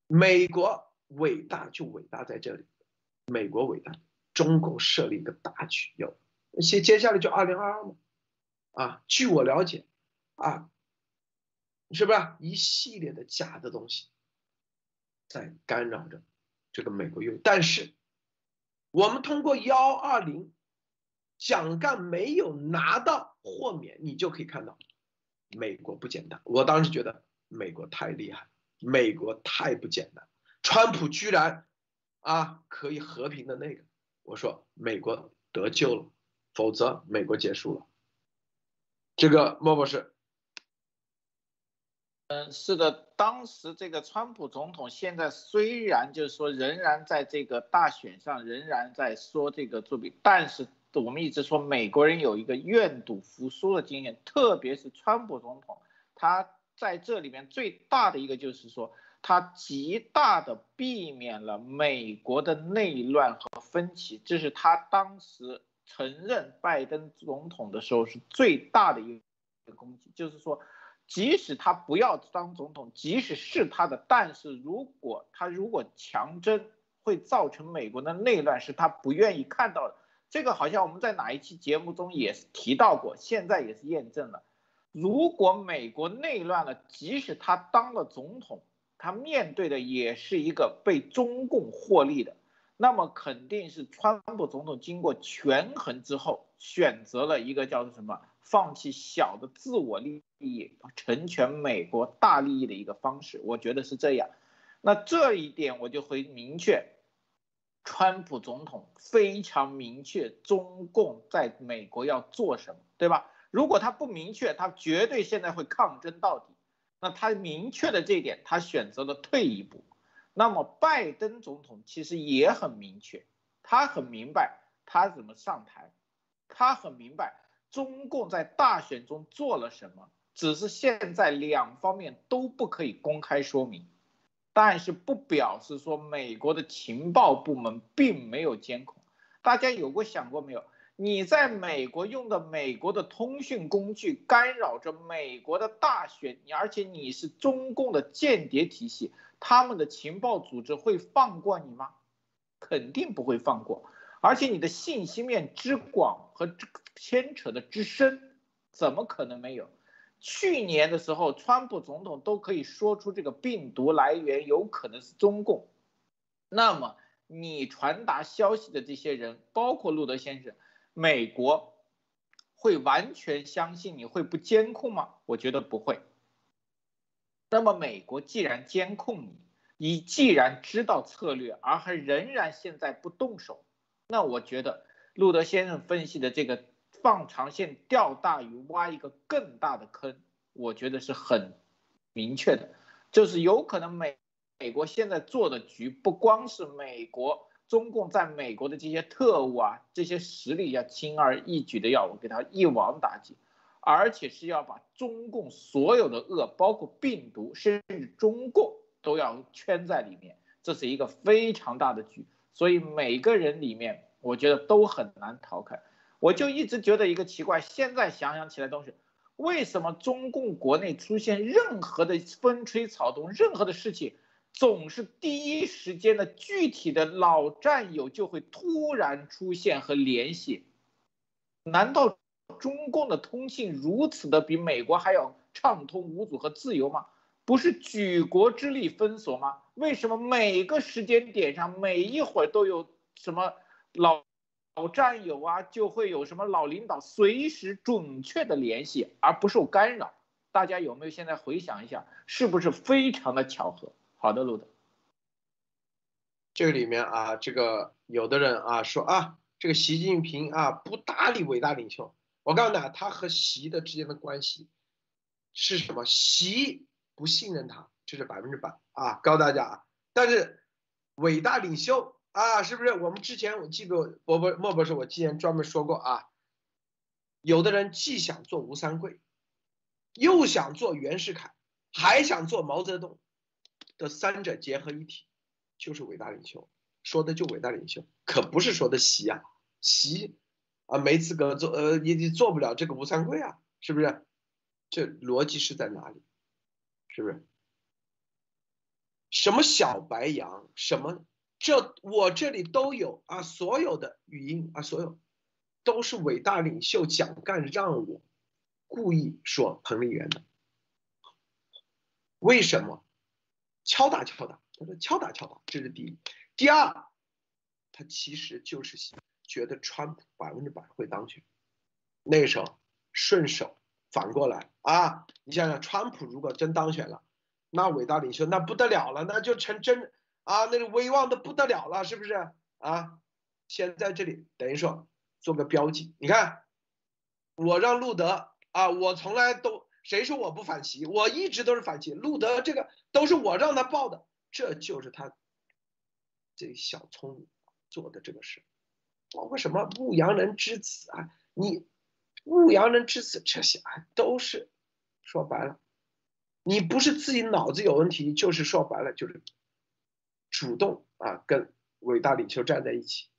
美国伟大就伟大在这里，美国伟大，中共设立一个大局，有接接下来就二零二二嘛，啊，据我了解，啊。是不是一系列的假的东西在干扰着这个美国运？但是我们通过幺二零，蒋干没有拿到豁免，你就可以看到美国不简单。我当时觉得美国太厉害，美国太不简单。川普居然啊可以和平的那个，我说美国得救了，否则美国结束了。这个莫博士。嗯，是的，当时这个川普总统现在虽然就是说仍然在这个大选上仍然在说这个作弊，但是我们一直说美国人有一个愿赌服输的经验，特别是川普总统，他在这里面最大的一个就是说，他极大的避免了美国的内乱和分歧，这是他当时承认拜登总统的时候是最大的一个攻击，就是说。即使他不要当总统，即使是他的，但是如果他如果强征，会造成美国的内乱，是他不愿意看到的。这个好像我们在哪一期节目中也是提到过，现在也是验证了。如果美国内乱了，即使他当了总统，他面对的也是一个被中共获利的，那么肯定是川普总统经过权衡之后，选择了一个叫做什么？放弃小的自我利益，成全美国大利益的一个方式，我觉得是这样。那这一点我就会明确，川普总统非常明确中共在美国要做什么，对吧？如果他不明确，他绝对现在会抗争到底。那他明确的这一点，他选择了退一步。那么拜登总统其实也很明确，他很明白他怎么上台，他很明白。中共在大选中做了什么？只是现在两方面都不可以公开说明，但是不表示说美国的情报部门并没有监控。大家有过想过没有？你在美国用的美国的通讯工具干扰着美国的大选，你而且你是中共的间谍体系，他们的情报组织会放过你吗？肯定不会放过。而且你的信息面之广和牵扯的之深，怎么可能没有？去年的时候，川普总统都可以说出这个病毒来源有可能是中共，那么你传达消息的这些人，包括路德先生。美国会完全相信你会不监控吗？我觉得不会。那么美国既然监控你，你既然知道策略，而还仍然现在不动手，那我觉得路德先生分析的这个放长线钓大鱼，挖一个更大的坑，我觉得是很明确的，就是有可能美美国现在做的局不光是美国。中共在美国的这些特务啊，这些实力要轻而易举的要我给他一网打尽，而且是要把中共所有的恶，包括病毒，甚至中共都要圈在里面，这是一个非常大的局，所以每个人里面，我觉得都很难逃开。我就一直觉得一个奇怪，现在想想起来都是，为什么中共国内出现任何的风吹草动，任何的事情？总是第一时间的具体的老战友就会突然出现和联系，难道中共的通信如此的比美国还要畅通无阻和自由吗？不是举国之力封锁吗？为什么每个时间点上每一会儿都有什么老老战友啊，就会有什么老领导随时准确的联系而不受干扰？大家有没有现在回想一下，是不是非常的巧合？好的，路德。这里面啊，这个有的人啊说啊，这个习近平啊不搭理伟大领袖。我告诉你，他和习的之间的关系是什么？习不信任他，这是百分之百啊，告诉大家啊。但是伟大领袖啊，是不是？我们之前我记得伯伯莫博士，我之前专门说过啊，有的人既想做吴三桂，又想做袁世凯，还想做毛泽东。的三者结合一体，就是伟大领袖，说的就伟大领袖，可不是说的习啊，习啊没资格做，呃，也也做不了这个吴三桂啊，是不是？这逻辑是在哪里？是不是？什么小白羊，什么这我这里都有啊，所有的语音啊，所有都是伟大领袖蒋干让我故意说彭丽媛的，为什么？敲打敲打，他说敲打敲打，这是第一。第二，他其实就是觉得川普百分之百会当选。那个时候顺手反过来啊，你想想，川普如果真当选了，那伟大领袖那不得了了，那就成真啊，那个威望的不得了了，是不是啊？先在这里等于说做个标记，你看，我让路德啊，我从来都。谁说我不反袭？我一直都是反袭。路德这个都是我让他报的，这就是他这小聪明做的这个事。包括什么牧羊人之子啊，你牧羊人之子这些啊，都是说白了，你不是自己脑子有问题，就是说白了就是主动啊跟伟大领袖站在一起，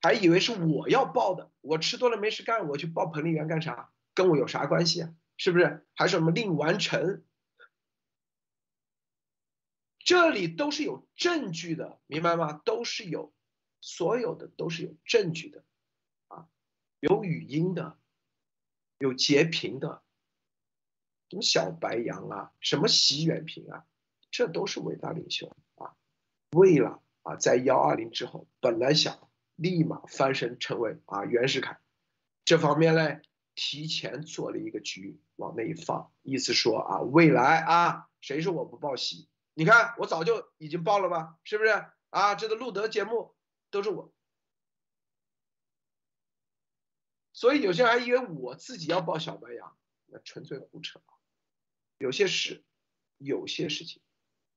还以为是我要报的。我吃多了没事干，我去报彭丽媛干啥？跟我有啥关系啊？是不是还是什么令完成？这里都是有证据的，明白吗？都是有，所有的都是有证据的，啊，有语音的，有截屏的，什么小白羊啊，什么习远平啊，这都是伟大领袖啊。为了啊，在幺二零之后，本来想立马翻身成为啊袁世凯，这方面嘞。提前做了一个局，往那一放，意思说啊，未来啊，谁说我不报喜？你看我早就已经报了吧，是不是啊？这个路德节目都是我，所以有些人还以为我自己要报小白羊，那纯粹胡扯。有些事，有些事情，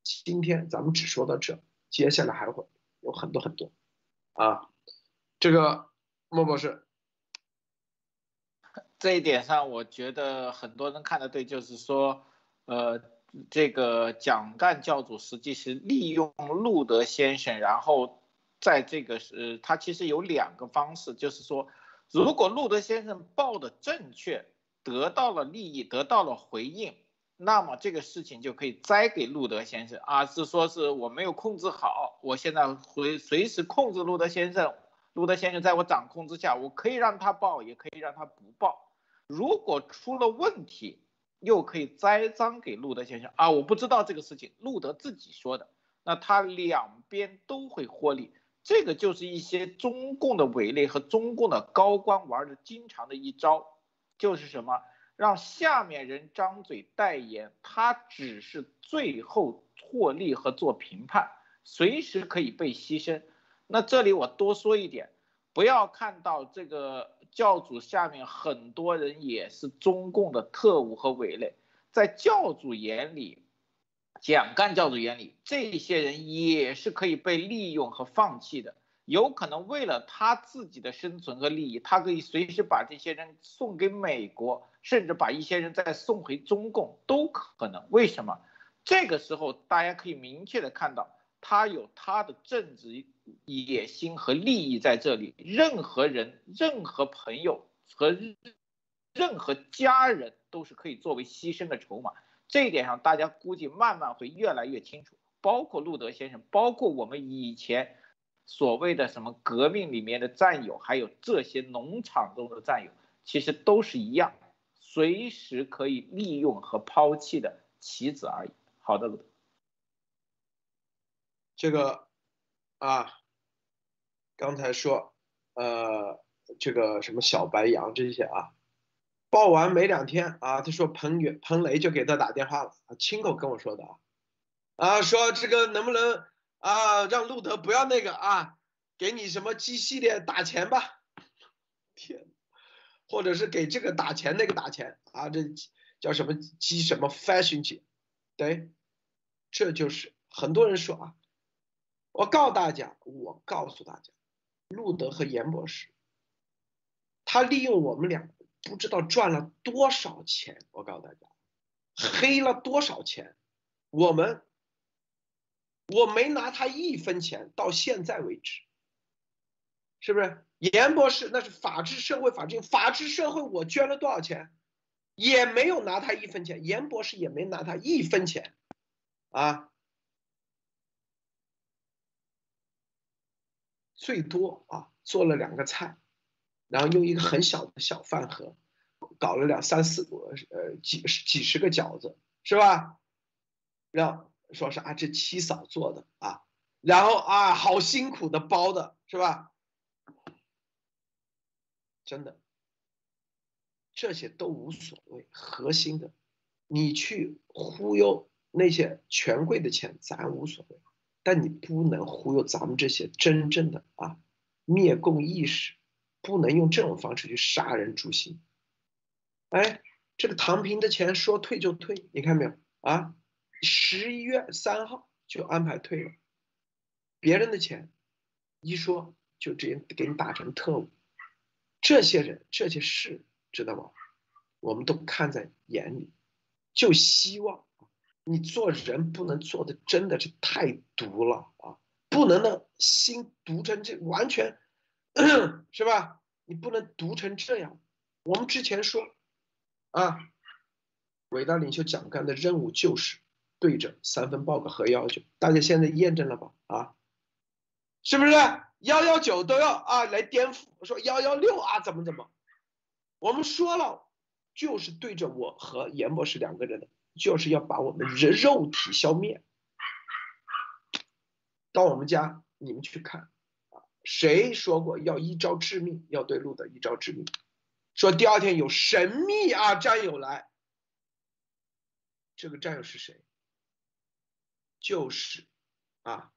今天咱们只说到这，接下来还会有很多很多啊。这个莫博士。这一点上，我觉得很多人看的对，就是说，呃，这个蒋干教主实际是利用路德先生，然后在这个是，他其实有两个方式，就是说，如果路德先生报的正确，得到了利益，得到了回应，那么这个事情就可以栽给路德先生啊，是说是我没有控制好，我现在会随时控制路德先生，路德先生在我掌控之下，我可以让他报，也可以让他不报。如果出了问题，又可以栽赃给路德先生啊，我不知道这个事情，路德自己说的，那他两边都会获利。这个就是一些中共的伪类和中共的高官玩的经常的一招，就是什么让下面人张嘴代言，他只是最后获利和做评判，随时可以被牺牲。那这里我多说一点，不要看到这个教主下面很多人也是中共的特务和伪类，在教主眼里。蒋干教主眼里，这些人也是可以被利用和放弃的。有可能为了他自己的生存和利益，他可以随时把这些人送给美国，甚至把一些人再送回中共都可能。为什么？这个时候大家可以明确的看到，他有他的政治野心和利益在这里。任何人、任何朋友和任何家人都是可以作为牺牲的筹码。这一点上，大家估计慢慢会越来越清楚。包括路德先生，包括我们以前所谓的什么革命里面的战友，还有这些农场中的战友，其实都是一样，随时可以利用和抛弃的棋子而已。好的，这个啊，刚才说呃，这个什么小白杨这些啊。报完没两天啊，他说彭远彭雷就给他打电话了，亲口跟我说的啊，啊说这个能不能啊让路德不要那个啊，给你什么 G 系列打钱吧，[laughs] 天，或者是给这个打钱那个打钱啊，这叫什么 G 什么 Fashion G，对，这就是很多人说啊，我告大家，我告诉大家，路德和严博士，他利用我们俩。不知道赚了多少钱，我告诉大家，黑了多少钱，我们我没拿他一分钱，到现在为止，是不是？严博士那是法治社会，法治法治社会，我捐了多少钱，也没有拿他一分钱，严博士也没拿他一分钱，啊，最多啊做了两个菜。然后用一个很小的小饭盒，搞了两三四呃几十几十个饺子，是吧？让说是啊这七嫂做的啊，然后啊好辛苦的包的是吧？真的，这些都无所谓，核心的，你去忽悠那些权贵的钱咱无所谓，但你不能忽悠咱们这些真正的啊灭共意识。不能用这种方式去杀人诛心。哎，这个唐平的钱说退就退，你看没有啊？十一月三号就安排退了。别人的钱一说就直接给你打成特务。这些人这些事知道吗？我们都看在眼里，就希望你做人不能做的真的是太毒了啊！不能的心毒成这完全。[clears throat] 是吧？你不能毒成这样。我们之前说，啊，伟大领袖蒋干的任务就是对着三分报告和要求，大家现在验证了吧？啊，是不是幺幺九都要啊来颠覆？说幺幺六啊怎么怎么？我们说了，就是对着我和严博士两个人的，就是要把我们人肉体消灭。到我们家，你们去看啊。谁说过要一招致命？要对路德一招致命。说第二天有神秘啊战友来，这个战友是谁？就是啊，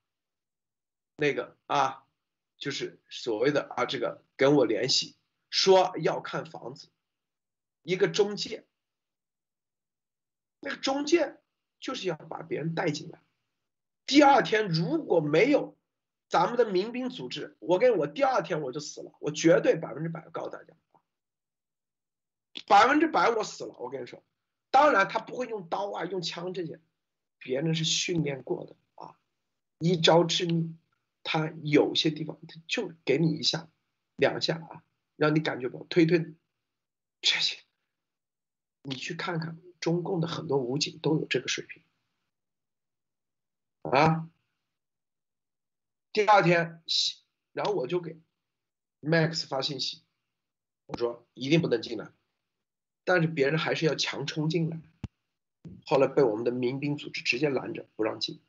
那个啊，就是所谓的啊这个跟我联系说要看房子，一个中介，那个中介就是要把别人带进来。第二天如果没有。咱们的民兵组织，我跟我第二天我就死了，我绝对百分之百告诉大家，百分之百我死了。我跟你说，当然他不会用刀啊，用枪这些，别人是训练过的啊，一招致命。他有些地方他就给你一下、两下啊，让你感觉到推推这些，你去看看中共的很多武警都有这个水平啊。第二天，然后我就给 Max 发信息，我说一定不能进来，但是别人还是要强冲进来，后来被我们的民兵组织直接拦着不让进。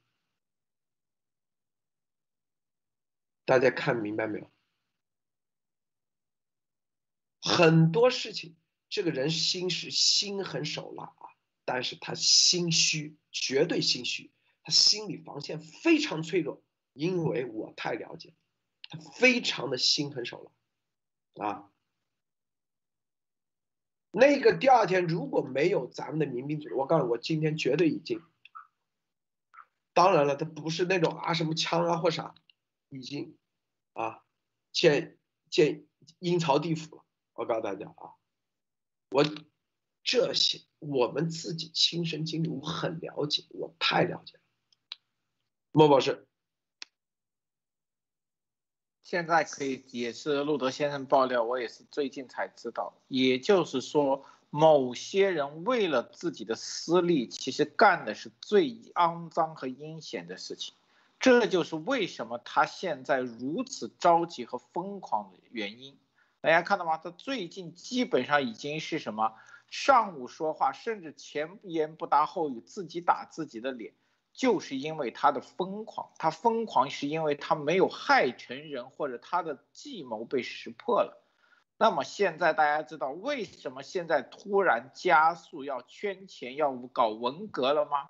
大家看明白没有？很多事情，这个人心是心狠手辣啊，但是他心虚，绝对心虚，他心理防线非常脆弱，因为我太了解，他非常的心狠手辣啊。那个第二天如果没有咱们的民兵组织，我告诉你我今天绝对已经。当然了，他不是那种啊什么枪啊或啥，已经啊建建阴曹地府了。我告诉大家啊，我这些我们自己亲身经历，我很了解，我太了解了。莫博士，现在可以也是路德先生爆料，我也是最近才知道。也就是说，某些人为了自己的私利，其实干的是最肮脏和阴险的事情。这就是为什么他现在如此着急和疯狂的原因。大家看到吗？他最近基本上已经是什么？上午说话，甚至前言不搭后语，自己打自己的脸，就是因为他的疯狂。他疯狂是因为他没有害成人，或者他的计谋被识破了。那么现在大家知道为什么现在突然加速要圈钱，要搞文革了吗？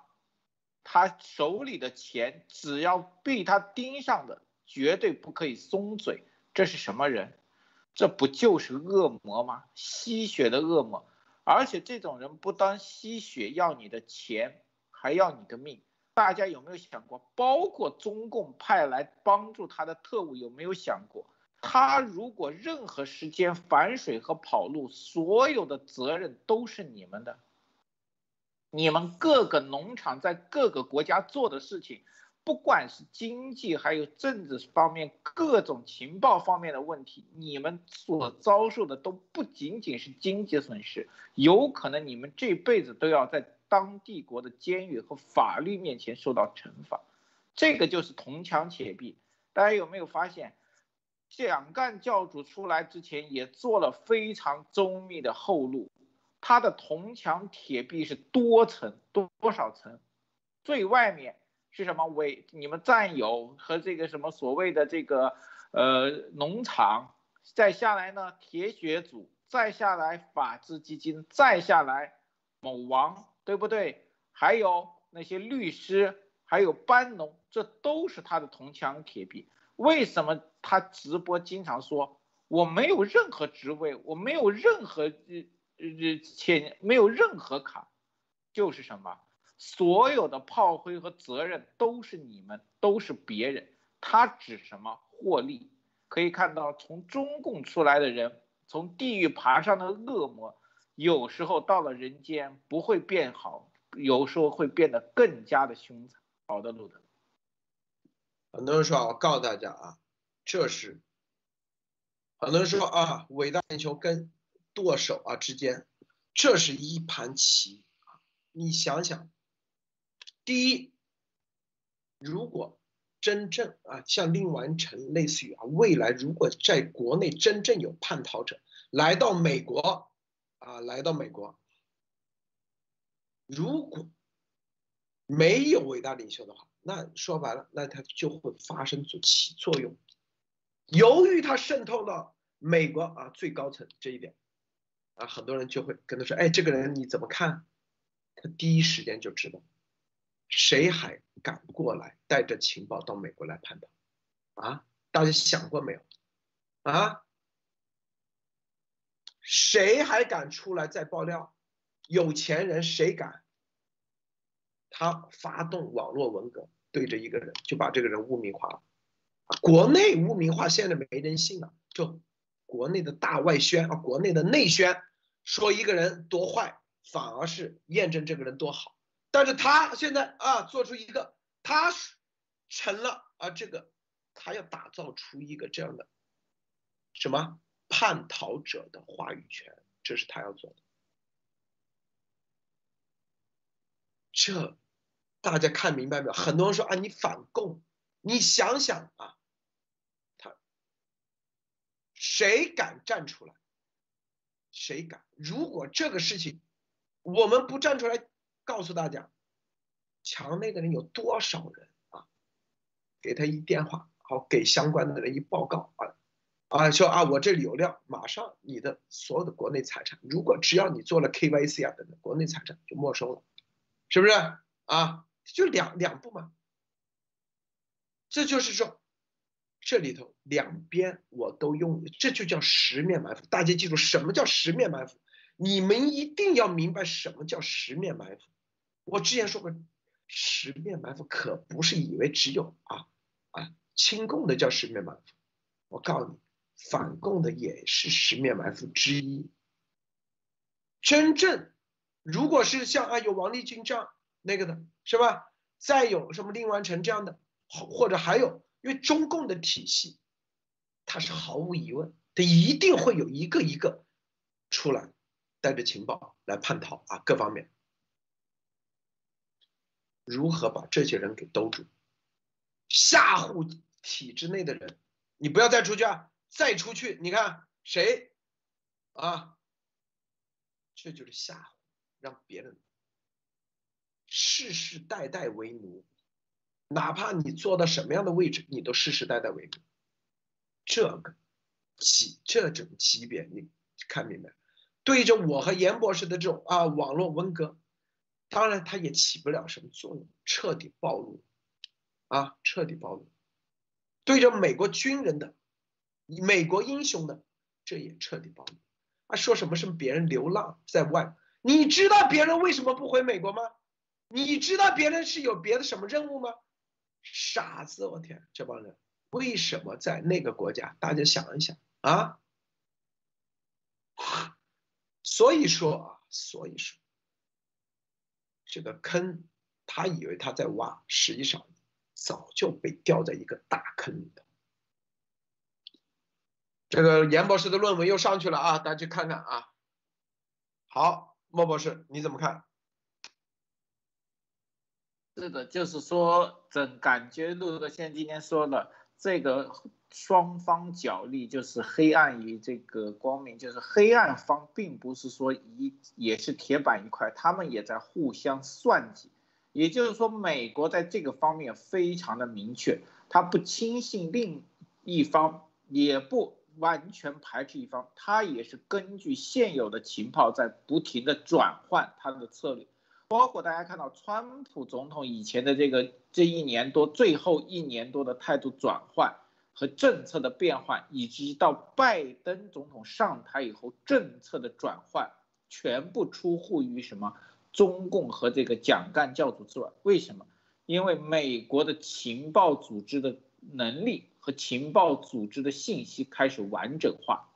他手里的钱，只要被他盯上的，绝对不可以松嘴。这是什么人？这不就是恶魔吗？吸血的恶魔，而且这种人不单吸血要你的钱，还要你的命。大家有没有想过，包括中共派来帮助他的特务，有没有想过，他如果任何时间反水和跑路，所有的责任都是你们的。你们各个农场在各个国家做的事情。不管是经济还有政治方面各种情报方面的问题，你们所遭受的都不仅仅是经济损失，有可能你们这辈子都要在当地国的监狱和法律面前受到惩罚。这个就是铜墙铁壁。大家有没有发现，蒋干教主出来之前也做了非常周密的后路，他的铜墙铁壁是多层多多少层，最外面。是什么？为你们战友和这个什么所谓的这个呃农场，再下来呢？铁血组，再下来法治基金，再下来某王，对不对？还有那些律师，还有班农，这都是他的铜墙铁壁。为什么他直播经常说我没有任何职位，我没有任何呃呃钱，没有任何卡，就是什么？所有的炮灰和责任都是你们，都是别人。他指什么获利？可以看到，从中共出来的人，从地狱爬上的恶魔，有时候到了人间不会变好，有时候会变得更加的凶残。好的，路德。很多人说，我告诉大家啊，这是很多人说啊，伟大英雄跟剁手啊之间，这是一盘棋啊，你想想。第一，如果真正啊，像令完成类似于啊，未来如果在国内真正有叛逃者来到美国啊，来到美国，如果没有伟大领袖的话，那说白了，那他就会发生作起作用。由于他渗透到美国啊最高层这一点啊，很多人就会跟他说：“哎，这个人你怎么看？”他第一时间就知道。谁还敢过来带着情报到美国来叛逃？啊，大家想过没有？啊，谁还敢出来再爆料？有钱人谁敢？他发动网络文革，对着一个人就把这个人污名化了。国内污名化现在没人信了，就国内的大外宣啊，国内的内宣说一个人多坏，反而是验证这个人多好。但是他现在啊，做出一个，他成了啊，这个他要打造出一个这样的什么叛逃者的话语权，这是他要做的。这大家看明白没有？很多人说啊，你反共，你想想啊，谁敢站出来？谁敢？如果这个事情我们不站出来告诉大家，墙内的人有多少人啊？给他一电话，好给相关的人一报告啊啊，说啊我这里有料，马上你的所有的国内财产，如果只要你做了 KYC 啊等等，国内财产就没收了，是不是啊？就两两步嘛。这就是说。这里头两边我都用，这就叫十面埋伏。大家记住，什么叫十面埋伏？你们一定要明白什么叫十面埋伏。我之前说过，十面埋伏可不是以为只有啊啊亲共的叫十面埋伏。我告诉你，反共的也是十面埋伏之一。真正如果是像啊有王立军这样那个的，是吧？再有什么林完成这样的，或者还有。因为中共的体系，它是毫无疑问，它一定会有一个一个出来，带着情报来叛逃啊，各方面如何把这些人给兜住，吓唬体制内的人，你不要再出去啊，再出去，你看谁啊？这就是吓唬，让别人世世代代为奴。哪怕你做到什么样的位置，你都世世代代为奴。这个级这种级别，你看明白？对着我和严博士的这种啊网络文革，当然它也起不了什么作用，彻底暴露啊，彻底暴露。对着美国军人的、美国英雄的，这也彻底暴露。啊，说什么是别人流浪在外？你知道别人为什么不回美国吗？你知道别人是有别的什么任务吗？傻子，我天，这帮人为什么在那个国家？大家想一想啊！所以说啊，所以说这个坑，他以为他在挖，实际上早就被掉在一个大坑里头。这个严博士的论文又上去了啊，大家去看看啊。好，莫博士你怎么看？是的，就是说，整感觉路德先今天说了，这个双方角力就是黑暗与这个光明，就是黑暗方并不是说一也是铁板一块，他们也在互相算计。也就是说，美国在这个方面非常的明确，他不轻信另一方，也不完全排斥一方，他也是根据现有的情报在不停的转换他的策略。包括大家看到川普总统以前的这个这一年多，最后一年多的态度转换和政策的变换，以及到拜登总统上台以后政策的转换，全部出乎于什么？中共和这个蒋干教主之外。为什么？因为美国的情报组织的能力和情报组织的信息开始完整化。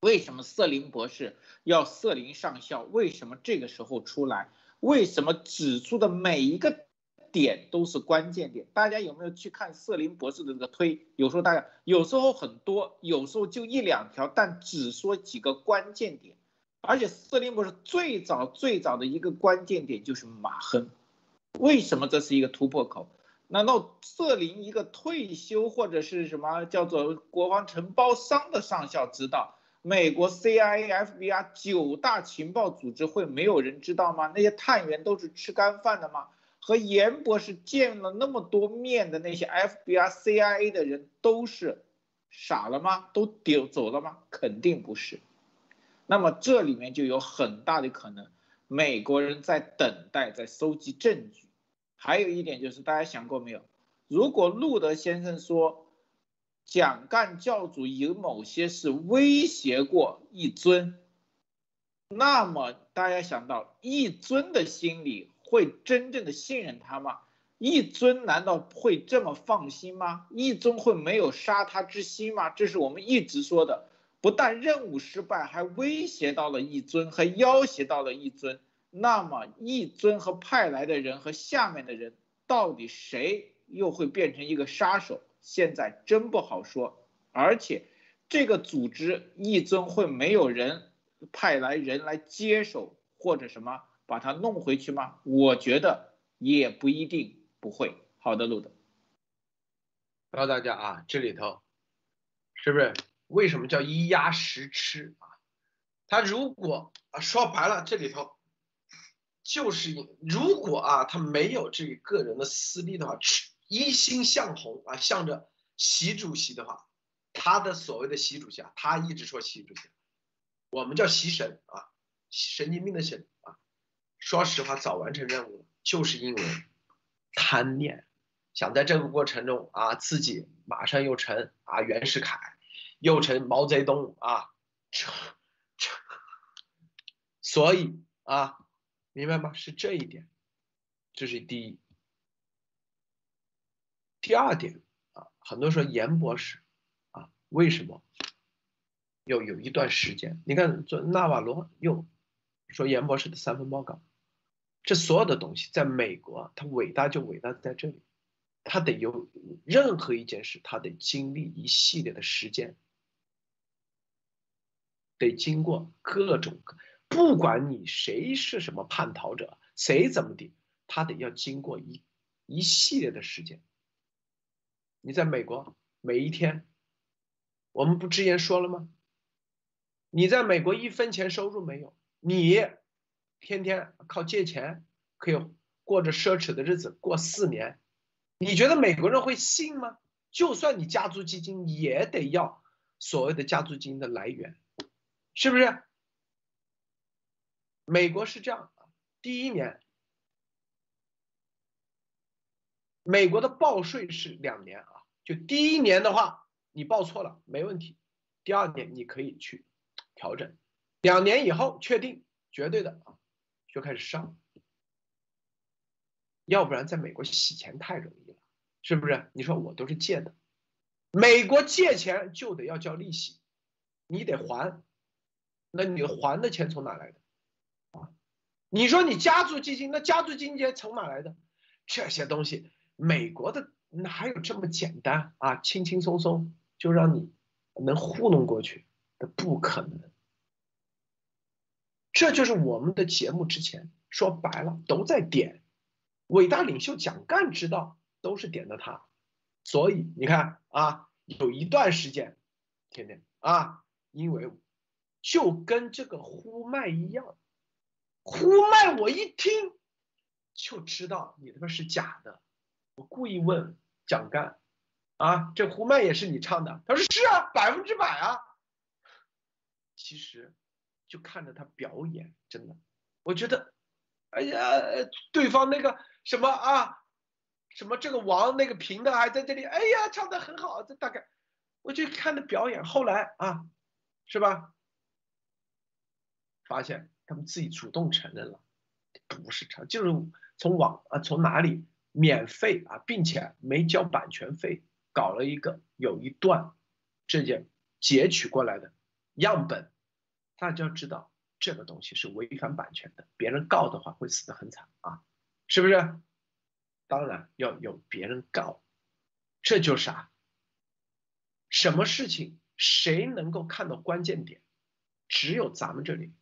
为什么瑟林博士要瑟林上校？为什么这个时候出来？为什么指出的每一个点都是关键点？大家有没有去看瑟林博士的这个推？有时候大家有时候很多，有时候就一两条，但只说几个关键点。而且瑟林博士最早最早的一个关键点就是马亨。为什么这是一个突破口？难道瑟林一个退休或者是什么叫做国防承包商的上校知道？美国 CIA、FBI 九大情报组织会没有人知道吗？那些探员都是吃干饭的吗？和严博士见了那么多面的那些 FBI、CIA 的人都是傻了吗？都丢走了吗？肯定不是。那么这里面就有很大的可能，美国人在等待，在搜集证据。还有一点就是，大家想过没有？如果路德先生说。蒋干教主有某些是威胁过一尊，那么大家想到一尊的心里会真正的信任他吗？一尊难道会这么放心吗？一尊会没有杀他之心吗？这是我们一直说的，不但任务失败，还威胁到了一尊，还要挟到了一尊。那么一尊和派来的人和下面的人，到底谁又会变成一个杀手？现在真不好说，而且这个组织一尊会没有人派来人来接手或者什么把它弄回去吗？我觉得也不一定不会。好的，路德，告诉大家啊，这里头是不是为什么叫一鸭十吃啊？他如果啊说白了，这里头就是如果啊他没有这个个人的私利的话吃，一心向红啊，向着习主席的话。他的所谓的习主席啊，他一直说习主席，我们叫习神啊，神经病的神啊。说实话，早完成任务了，就是因为贪念，想在这个过程中啊，自己马上又成啊袁世凯，又成毛泽东啊，这这，所以啊，明白吗？是这一点，这是第一。第二点啊，很多说严博士啊。为什么要有一段时间？你看，做纳瓦罗又说严博士的三份报告，这所有的东西，在美国，它伟大就伟大在这里，他得有任何一件事，他得经历一系列的时间，得经过各种，不管你谁是什么叛逃者，谁怎么的，他得要经过一一系列的时间。你在美国每一天。我们不之前说了吗？你在美国一分钱收入没有，你天天靠借钱可以过着奢侈的日子过四年，你觉得美国人会信吗？就算你家族基金也得要所谓的家族基金的来源，是不是？美国是这样，第一年，美国的报税是两年啊，就第一年的话。你报错了没问题，第二年你可以去调整，两年以后确定绝对的啊，就开始上，要不然在美国洗钱太容易了，是不是？你说我都是借的，美国借钱就得要交利息，你得还，那你还的钱从哪来的啊？你说你家族基金，那家族基金从哪来的？这些东西，美国的哪有这么简单啊？轻轻松松。就让你能糊弄过去，的不可能。这就是我们的节目之前说白了都在点，伟大领袖蒋干知道都是点的他，所以你看啊，有一段时间，天天啊，因为就跟这个呼麦一样，呼麦我一听就知道你他妈是假的，我故意问蒋干。啊，这胡麦也是你唱的？他说是啊，百分之百啊。其实，就看着他表演，真的，我觉得，哎呀，对方那个什么啊，什么这个王那个平的还在这里，哎呀，唱的很好，这大概，我就看着表演。后来啊，是吧？发现他们自己主动承认了，不是唱，就是从网啊，从哪里免费啊，并且没交版权费。搞了一个有一段，这件截取过来的样本，大家知道这个东西是违反版权的，别人告的话会死得很惨啊，是不是？当然要有别人告，这就是啊？什么事情谁能够看到关键点？只有咱们这里，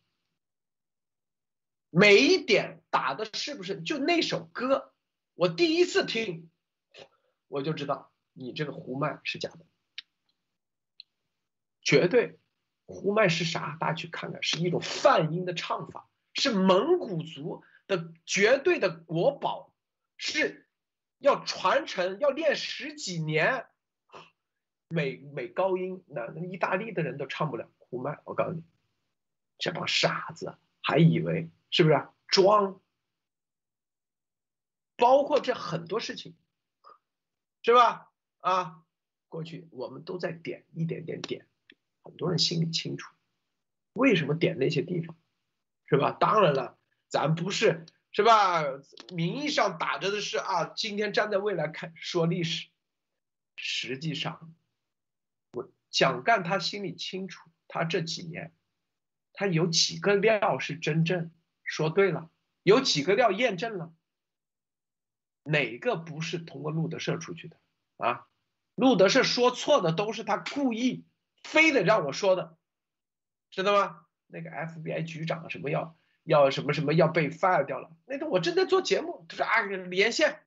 每一点打的是不是就那首歌？我第一次听，我就知道。你这个呼麦是假的，绝对，呼麦是啥？大家去看看，是一种泛音的唱法，是蒙古族的绝对的国宝，是要传承，要练十几年，美美高音，那意大利的人都唱不了呼麦。我告诉你，这帮傻子还以为是不是装？包括这很多事情，是吧？啊，过去我们都在点一点点点，很多人心里清楚，为什么点那些地方，是吧？当然了，咱不是是吧？名义上打着的是啊，今天站在未来看说历史，实际上，我蒋干他心里清楚，他这几年，他有几个料是真正说对了，有几个料验证了，哪个不是通过路德社出去的啊？路德社说错的，都是他故意非得让我说的，知道吗？那个 FBI 局长什么要要什么什么要被 fire 掉了，那个我正在做节目，他说啊连线，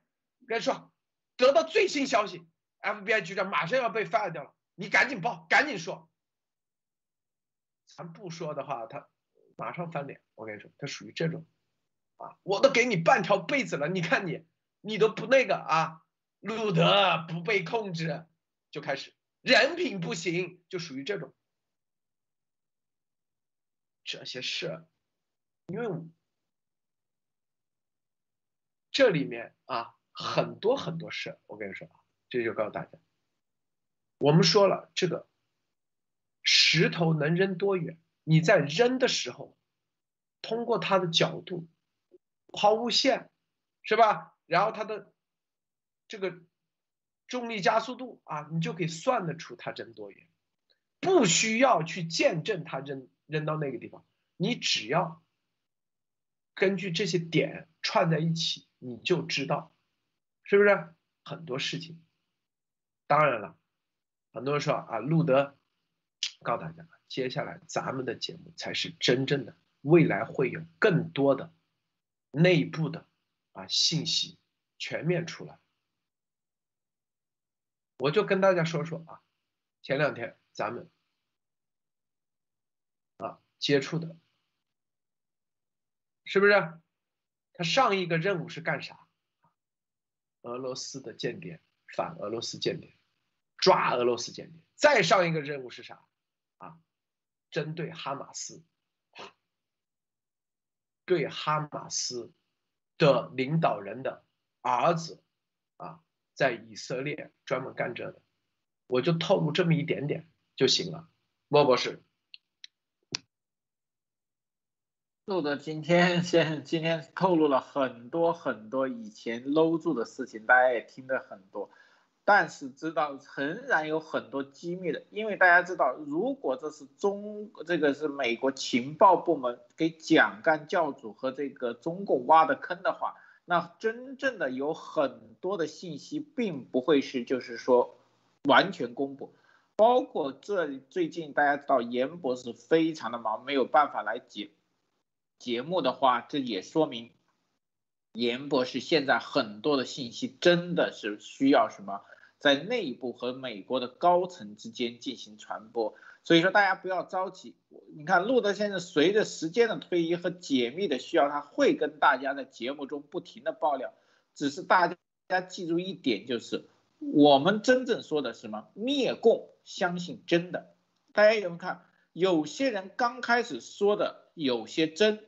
跟你说得到最新消息，FBI 局长马上要被 fire 掉了，你赶紧报，赶紧说。咱不说的话，他马上翻脸。我跟你说，他属于这种，啊，我都给你半条被子了，你看你，你都不那个啊，路德不被控制，就开始人品不行，就属于这种。这些事，因为这里面啊很多很多事，我跟你说啊，这就告诉大家，我们说了这个。石头能扔多远？你在扔的时候，通过它的角度、抛物线，是吧？然后它的这个重力加速度啊，你就可以算得出它扔多远。不需要去见证它扔扔到那个地方，你只要根据这些点串在一起，你就知道，是不是？很多事情。当然了，很多人说啊，路德。告诉大家，接下来咱们的节目才是真正的，未来会有更多的内部的啊信息全面出来。我就跟大家说说啊，前两天咱们啊接触的，是不是？他上一个任务是干啥？俄罗斯的间谍，反俄罗斯间谍，抓俄罗斯间谍。再上一个任务是啥？啊，针对哈马斯，对哈马斯的领导人的儿子啊，在以色列专门干这的，我就透露这么一点点就行了。莫博士，路德今天先今天透露了很多很多以前搂住的事情，大家也听得很多。但是知道仍然有很多机密的，因为大家知道，如果这是中这个是美国情报部门给蒋干教主和这个中共挖的坑的话，那真正的有很多的信息并不会是就是说完全公布，包括这最近大家知道严博士非常的忙，没有办法来节节目的话，这也说明严博士现在很多的信息真的是需要什么？在内部和美国的高层之间进行传播，所以说大家不要着急。你看，路德先生随着时间的推移和解密的需要，他会跟大家在节目中不停的爆料。只是大家记住一点，就是我们真正说的什么灭共，相信真的。大家有没有看？有些人刚开始说的有些真，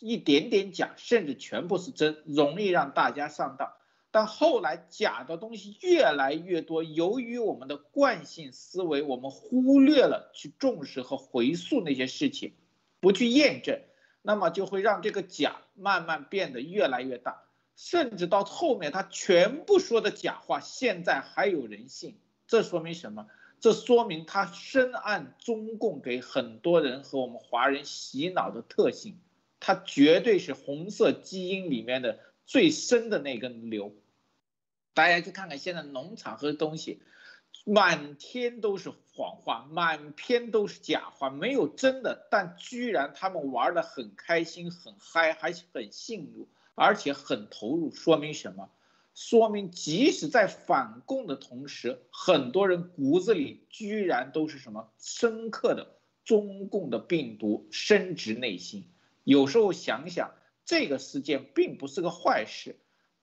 一点点假，甚至全部是真，容易让大家上当。但后来假的东西越来越多，由于我们的惯性思维，我们忽略了去重视和回溯那些事情，不去验证，那么就会让这个假慢慢变得越来越大，甚至到后面他全部说的假话，现在还有人信，这说明什么？这说明他深谙中共给很多人和我们华人洗脑的特性，他绝对是红色基因里面的最深的那根瘤。大家去看看现在农场和东西，满天都是谎话，满篇都是假话，没有真的，但居然他们玩的很开心、很嗨，还很幸福，而且很投入，说明什么？说明即使在反共的同时，很多人骨子里居然都是什么深刻的中共的病毒深植内心。有时候想想，这个事件并不是个坏事。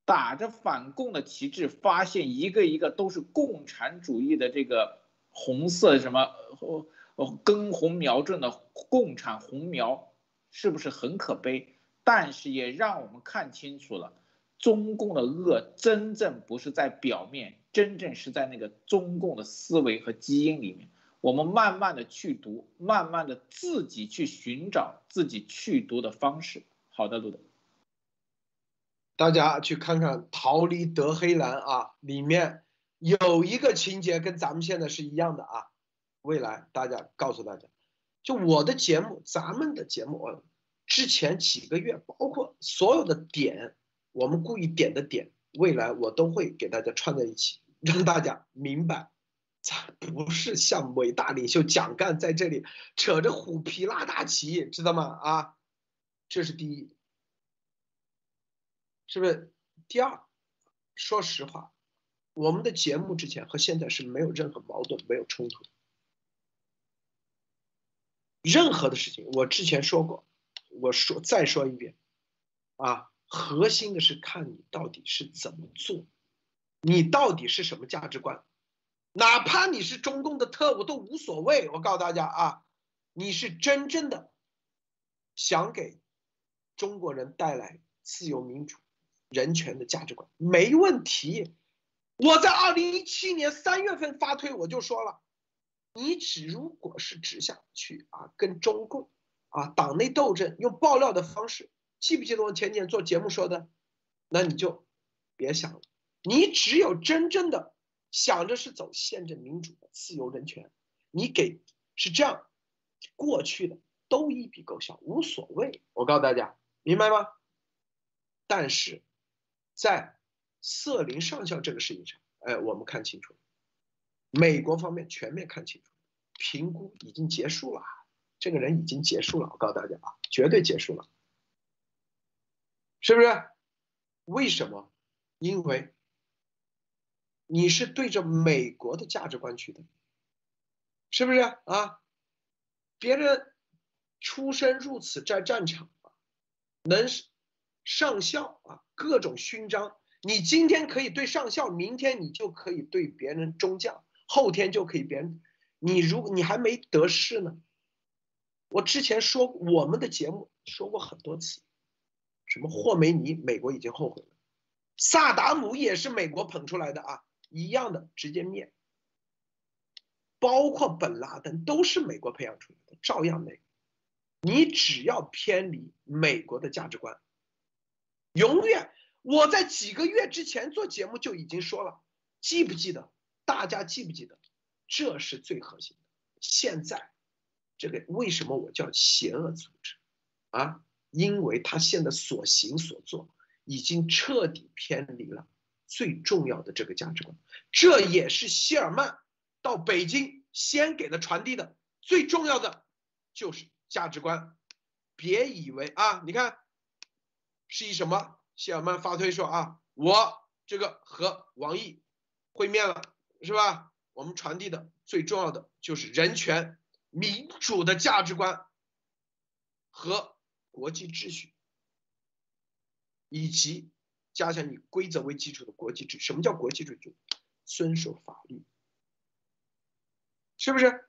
打着反共的旗帜，发现一个一个都是共产主义的这个红色什么呃呃根红苗正的共产红苗，是不是很可悲？但是也让我们看清楚了，中共的恶真正不是在表面，真正是在那个中共的思维和基因里面。我们慢慢的去读，慢慢的自己去寻找自己去读的方式。好的，路德。大家去看看《逃离德黑兰》啊，里面有一个情节跟咱们现在是一样的啊。未来大家告诉大家，就我的节目，咱们的节目，之前几个月，包括所有的点，我们故意点的点，未来我都会给大家串在一起，让大家明白咱不是像伟大领袖蒋干在这里扯着虎皮拉大旗，知道吗？啊，这是第一，是不是？第二，说实话，我们的节目之前和现在是没有任何矛盾，没有冲突。任何的事情，我之前说过，我说再说一遍，啊，核心的是看你到底是怎么做，你到底是什么价值观。哪怕你是中共的特务都无所谓，我告诉大家啊，你是真正的想给中国人带来自由民主、人权的价值观，没问题。我在二零一七年三月份发推，我就说了，你只如果是只想去啊跟中共啊党内斗争，用爆料的方式，记不记得我前几天做节目说的？那你就别想了，你只有真正的。想着是走宪政民主、自由人权，你给是这样，过去的都一笔勾销，无所谓。我告诉大家，明白吗？但是，在瑟林上校这个事情上，哎，我们看清楚，美国方面全面看清楚，评估已经结束了，这个人已经结束了。我告诉大家啊，绝对结束了，是不是？为什么？因为。你是对着美国的价值观去的，是不是啊？别人出生入死在战场能上校啊，各种勋章，你今天可以对上校，明天你就可以对别人中将，后天就可以别人。你如果你还没得势呢，我之前说我们的节目说过很多次，什么霍梅尼，美国已经后悔了，萨达姆也是美国捧出来的啊。一样的直接灭，包括本拉登都是美国培养出来的，照样那个。你只要偏离美国的价值观，永远。我在几个月之前做节目就已经说了，记不记得？大家记不记得？这是最核心的。现在，这个为什么我叫邪恶组织啊？因为他现在所行所做已经彻底偏离了。最重要的这个价值观，这也是谢尔曼到北京先给他传递的最重要的就是价值观。别以为啊，你看是以什么？谢尔曼发推说啊，我这个和王毅会面了，是吧？我们传递的最重要的就是人权、民主的价值观和国际秩序，以及。加强以规则为基础的国际秩序，什么叫国际秩序？遵守法律，是不是？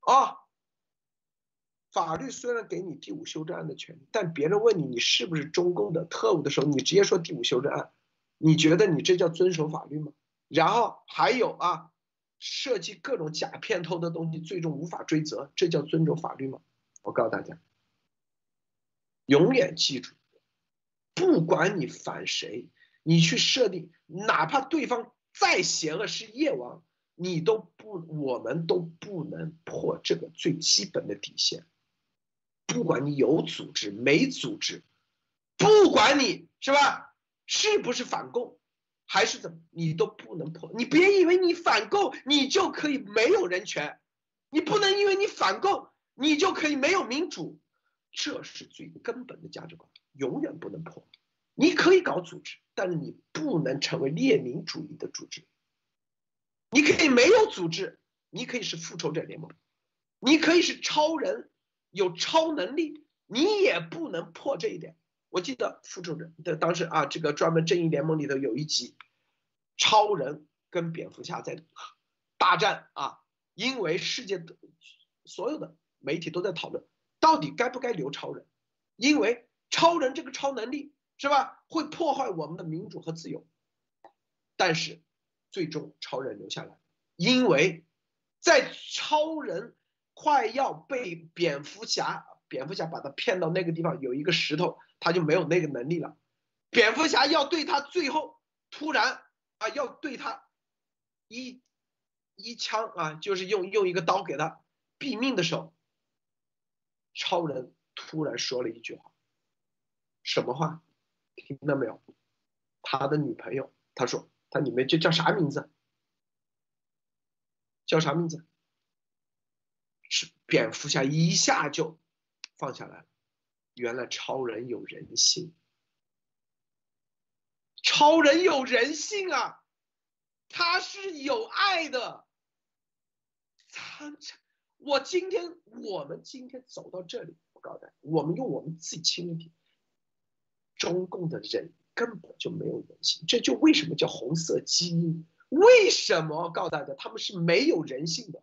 啊，法律虽然给你第五修正案的权利，但别人问你你是不是中共的特务的时候，你直接说第五修正案，你觉得你这叫遵守法律吗？然后还有啊，涉及各种假骗偷的东西，最终无法追责，这叫遵守法律吗？我告诉大家，永远记住。不管你反谁，你去设定，哪怕对方再邪恶是夜王，你都不，我们都不能破这个最基本的底线。不管你有组织没组织，不管你是吧，是不是反共，还是怎么，你都不能破。你别以为你反共，你就可以没有人权，你不能因为你反共，你就可以没有民主，这是最根本的价值观。永远不能破。你可以搞组织，但是你不能成为列宁主义的组织。你可以没有组织，你可以是复仇者联盟，你可以是超人，有超能力，你也不能破这一点。我记得复仇者的当时啊，这个专门正义联盟里头有一集，超人跟蝙蝠侠在大战啊，因为世界的所有的媒体都在讨论，到底该不该留超人，因为。超人这个超能力是吧？会破坏我们的民主和自由，但是最终超人留下来，因为在超人快要被蝙蝠侠，蝙蝠侠把他骗到那个地方有一个石头，他就没有那个能力了。蝙蝠侠要对他最后突然啊，要对他一一枪啊，就是用用一个刀给他毙命的时候，超人突然说了一句话。什么话？听到没有？他的女朋友，他说他你们就叫啥名字？叫啥名字？蝙蝠侠一下就放下来了。原来超人有人性，超人有人性啊，他是有爱的。他，我今天我们今天走到这里，我告诉大家，我们用我们自己亲历体，中共的人根本就没有人性，这就为什么叫红色基因？为什么告诉大家他们是没有人性的？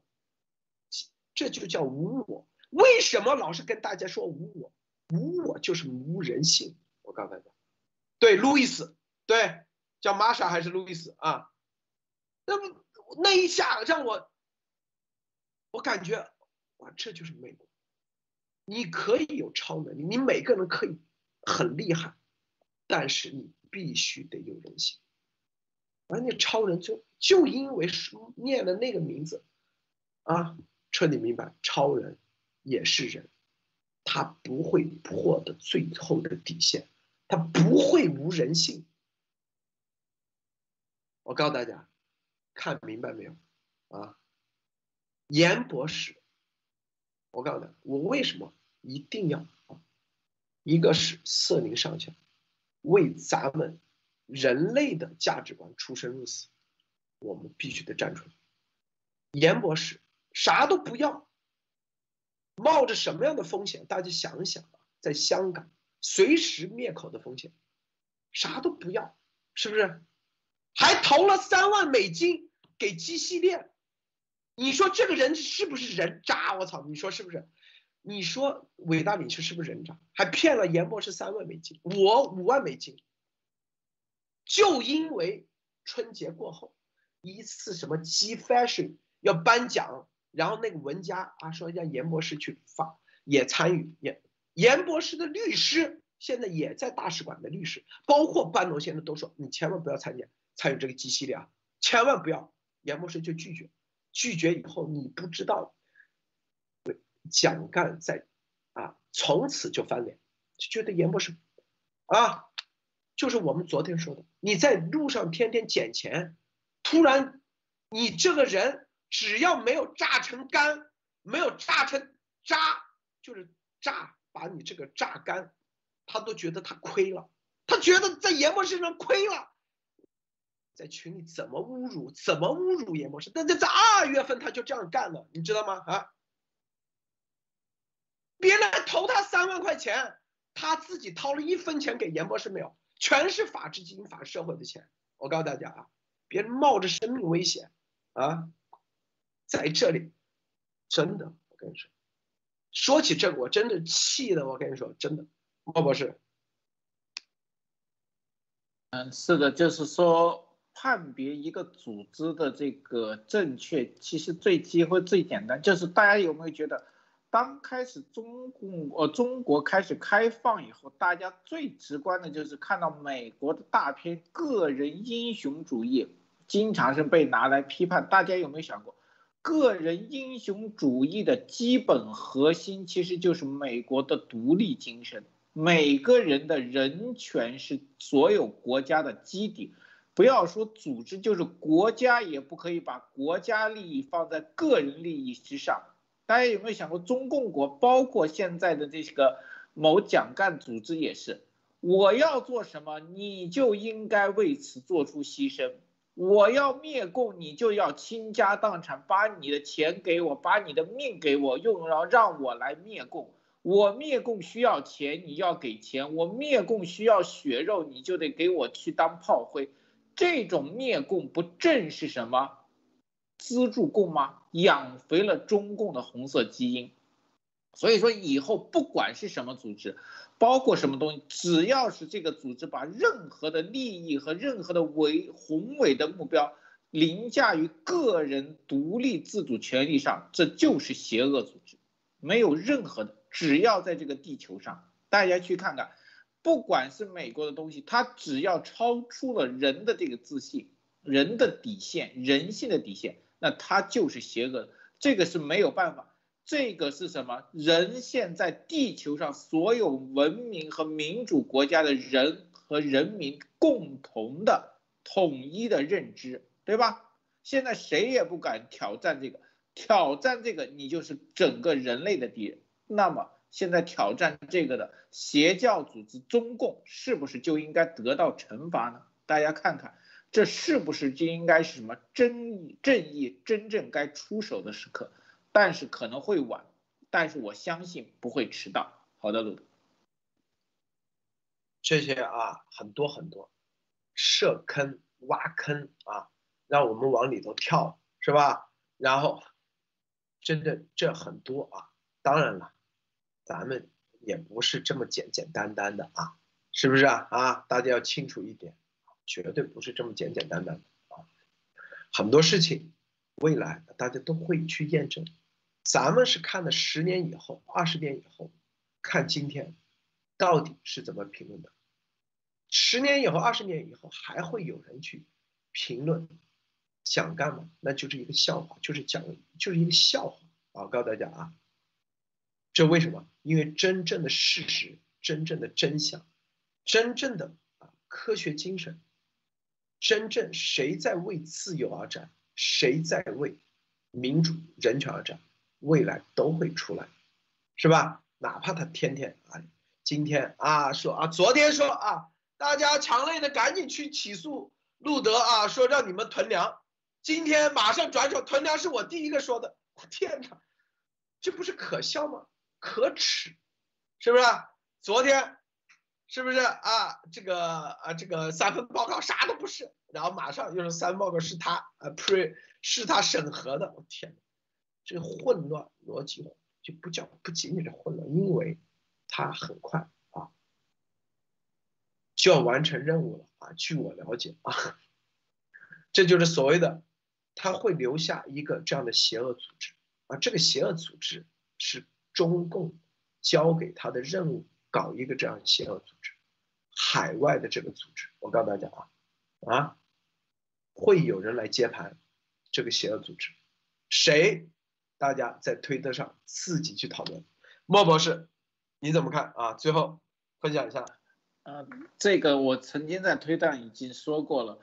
这就叫无我。为什么老是跟大家说无我？无我就是无人性。我告诉大家，对，路易斯，对，叫玛莎还是路易斯啊？那么那一下让我，我感觉，哇，这就是美国。你可以有超能力，你每个人可以很厉害，但是你必须得有人性。而那超人就就因为念了那个名字，啊，彻底明白，超人也是人，他不会破的最后的底线，他不会无人性。我告诉大家，看明白没有？啊，严博士，我告诉大家，我为什么一定要？一个是瑟林上校为咱们。人类的价值观出生入死，我们必须得站出来。严博士啥都不要，冒着什么样的风险？大家想一想啊，在香港随时灭口的风险，啥都不要，是不是？还投了三万美金给基系列，你说这个人是不是人渣？我操，你说是不是？你说伟大领袖是不是人渣？还骗了严博士三万美金，我五万美金。就因为春节过后一次什么 G Fashion 要颁奖，然后那个文家啊说让严博士去发也参与，严严博士的律师现在也在大使馆的律师，包括班农现在都说你千万不要参加参与这个 G 系列啊，千万不要，严博士就拒绝，拒绝以后你不知道，蒋干在啊从此就翻脸，就觉得严博士啊。就是我们昨天说的，你在路上天天捡钱，突然，你这个人只要没有榨成干，没有榨成渣，就是榨把你这个榨干，他都觉得他亏了，他觉得在严博士身上亏了，在群里怎么侮辱，怎么侮辱严博士？但在在二月份他就这样干了，你知道吗？啊，别人投他三万块钱，他自己掏了一分钱给严博士没有？全是法治基金、法社会的钱，我告诉大家啊，别冒着生命危险啊，在这里，真的，我跟你说，说起这个，我真的气的，我跟你说，真的，莫博士，嗯，是的，就是说判别一个组织的这个正确，其实最机会最简单，就是大家有没有觉得？当开始中共呃中国开始开放以后，大家最直观的就是看到美国的大片个人英雄主义，经常是被拿来批判。大家有没有想过，个人英雄主义的基本核心其实就是美国的独立精神。每个人的人权是所有国家的基底，不要说组织，就是国家也不可以把国家利益放在个人利益之上。大家有没有想过，中共国包括现在的这个某蒋干组织也是，我要做什么，你就应该为此做出牺牲。我要灭共，你就要倾家荡产，把你的钱给我，把你的命给我，用了让我来灭共。我灭共需要钱，你要给钱；我灭共需要血肉，你就得给我去当炮灰。这种灭共不正是什么？资助共吗？养肥了中共的红色基因，所以说以后不管是什么组织，包括什么东西，只要是这个组织把任何的利益和任何的伟宏伟的目标凌驾于个人独立自主权利上，这就是邪恶组织。没有任何的，只要在这个地球上，大家去看看，不管是美国的东西，它只要超出了人的这个自信、人的底线、人性的底线。那它就是邪恶的，这个是没有办法。这个是什么？人现在地球上所有文明和民主国家的人和人民共同的统一的认知，对吧？现在谁也不敢挑战这个，挑战这个你就是整个人类的敌人。那么现在挑战这个的邪教组织中共，是不是就应该得到惩罚呢？大家看看，这是不是就应该是什么正正义真正该出手的时刻？但是可能会晚，但是我相信不会迟到。好的，鲁德。这些啊，很多很多，设坑挖坑啊，让我们往里头跳，是吧？然后，真的这很多啊。当然了，咱们也不是这么简简单单的啊，是不是啊？啊，大家要清楚一点，绝对不是这么简简单单的啊。很多事情，未来大家都会去验证。咱们是看了十年以后、二十年以后，看今天。到底是怎么评论的？十年以后、二十年以后，还会有人去评论，想干嘛？那就是一个笑话，就是讲，就是一个笑话啊！告诉大家啊，这为什么？因为真正的事实、真正的真相、真正的啊科学精神，真正谁在为自由而战，谁在为民主、人权而战，未来都会出来，是吧？哪怕他天天啊。今天啊说啊，昨天说啊，大家强烈的赶紧去起诉路德啊，说让你们囤粮。今天马上转手囤粮，是我第一个说的。我天哪，这不是可笑吗？可耻，是不是？昨天是不是啊？这个啊，这个三份报告啥都不是，然后马上又是三份报告是他啊 pre 是他审核的。我天哪，这个混乱逻辑就不叫不仅仅是混乱，因为。他很快啊就要完成任务了啊！据我了解啊，这就是所谓的他会留下一个这样的邪恶组织啊。这个邪恶组织是中共交给他的任务，搞一个这样邪恶组织，海外的这个组织。我告诉大家啊啊，会有人来接盘这个邪恶组织，谁？大家在推特上自己去讨论。莫博士。你怎么看啊？最后分享一下。呃，这个我曾经在推断已经说过了，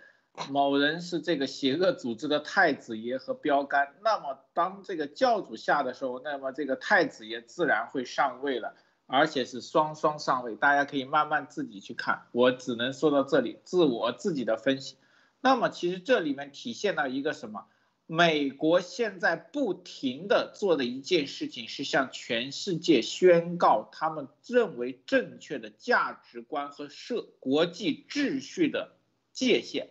某人是这个邪恶组织的太子爷和标杆。那么当这个教主下的时候，那么这个太子爷自然会上位了，而且是双双上位。大家可以慢慢自己去看，我只能说到这里，自我自己的分析。那么其实这里面体现了一个什么？美国现在不停的做的一件事情是向全世界宣告他们认为正确的价值观和设国际秩序的界限。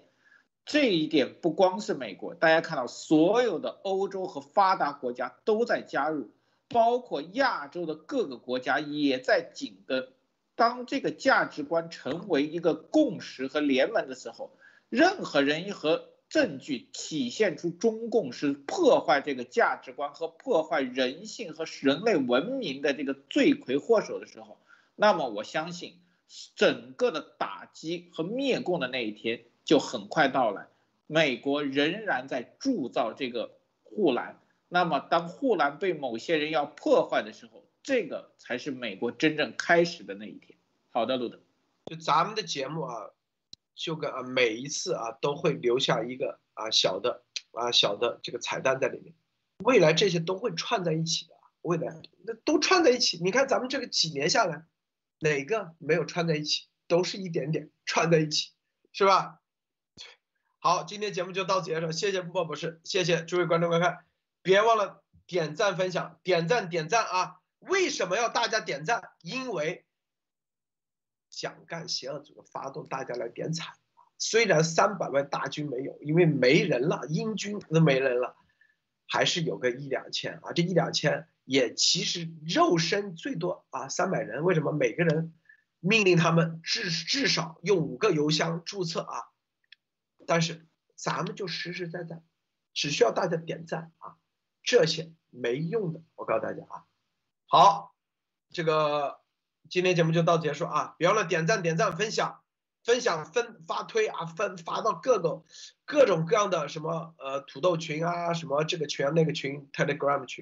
这一点不光是美国，大家看到所有的欧洲和发达国家都在加入，包括亚洲的各个国家也在紧跟。当这个价值观成为一个共识和联盟的时候，任何人和证据体现出中共是破坏这个价值观和破坏人性和人类文明的这个罪魁祸首的时候，那么我相信整个的打击和灭共的那一天就很快到来。美国仍然在铸造这个护栏，那么当护栏被某些人要破坏的时候，这个才是美国真正开始的那一天。好的，路德，就咱们的节目啊。就跟啊每一次啊都会留下一个啊小的啊小的这个彩蛋在里面，未来这些都会串在一起的，未来那都串在一起。你看咱们这个几年下来，哪个没有串在一起？都是一点点串在一起，是吧？好，今天节目就到此结束，谢谢布博士，谢谢诸位观众观看，别忘了点赞分享，点赞点赞啊！为什么要大家点赞？因为。想干邪恶组织发动大家来点彩，虽然三百万大军没有，因为没人了，英军都没人了，还是有个一两千啊，这一两千也其实肉身最多啊三百人，为什么每个人命令他们至至少用五个邮箱注册啊？但是咱们就实实在在，只需要大家点赞啊，这些没用的，我告诉大家啊，好，这个。今天节目就到结束啊！别忘了点赞、点赞、分享、分享、分发推啊，分发到各个各种各样的什么呃土豆群啊，什么这个群那个群 Telegram 群。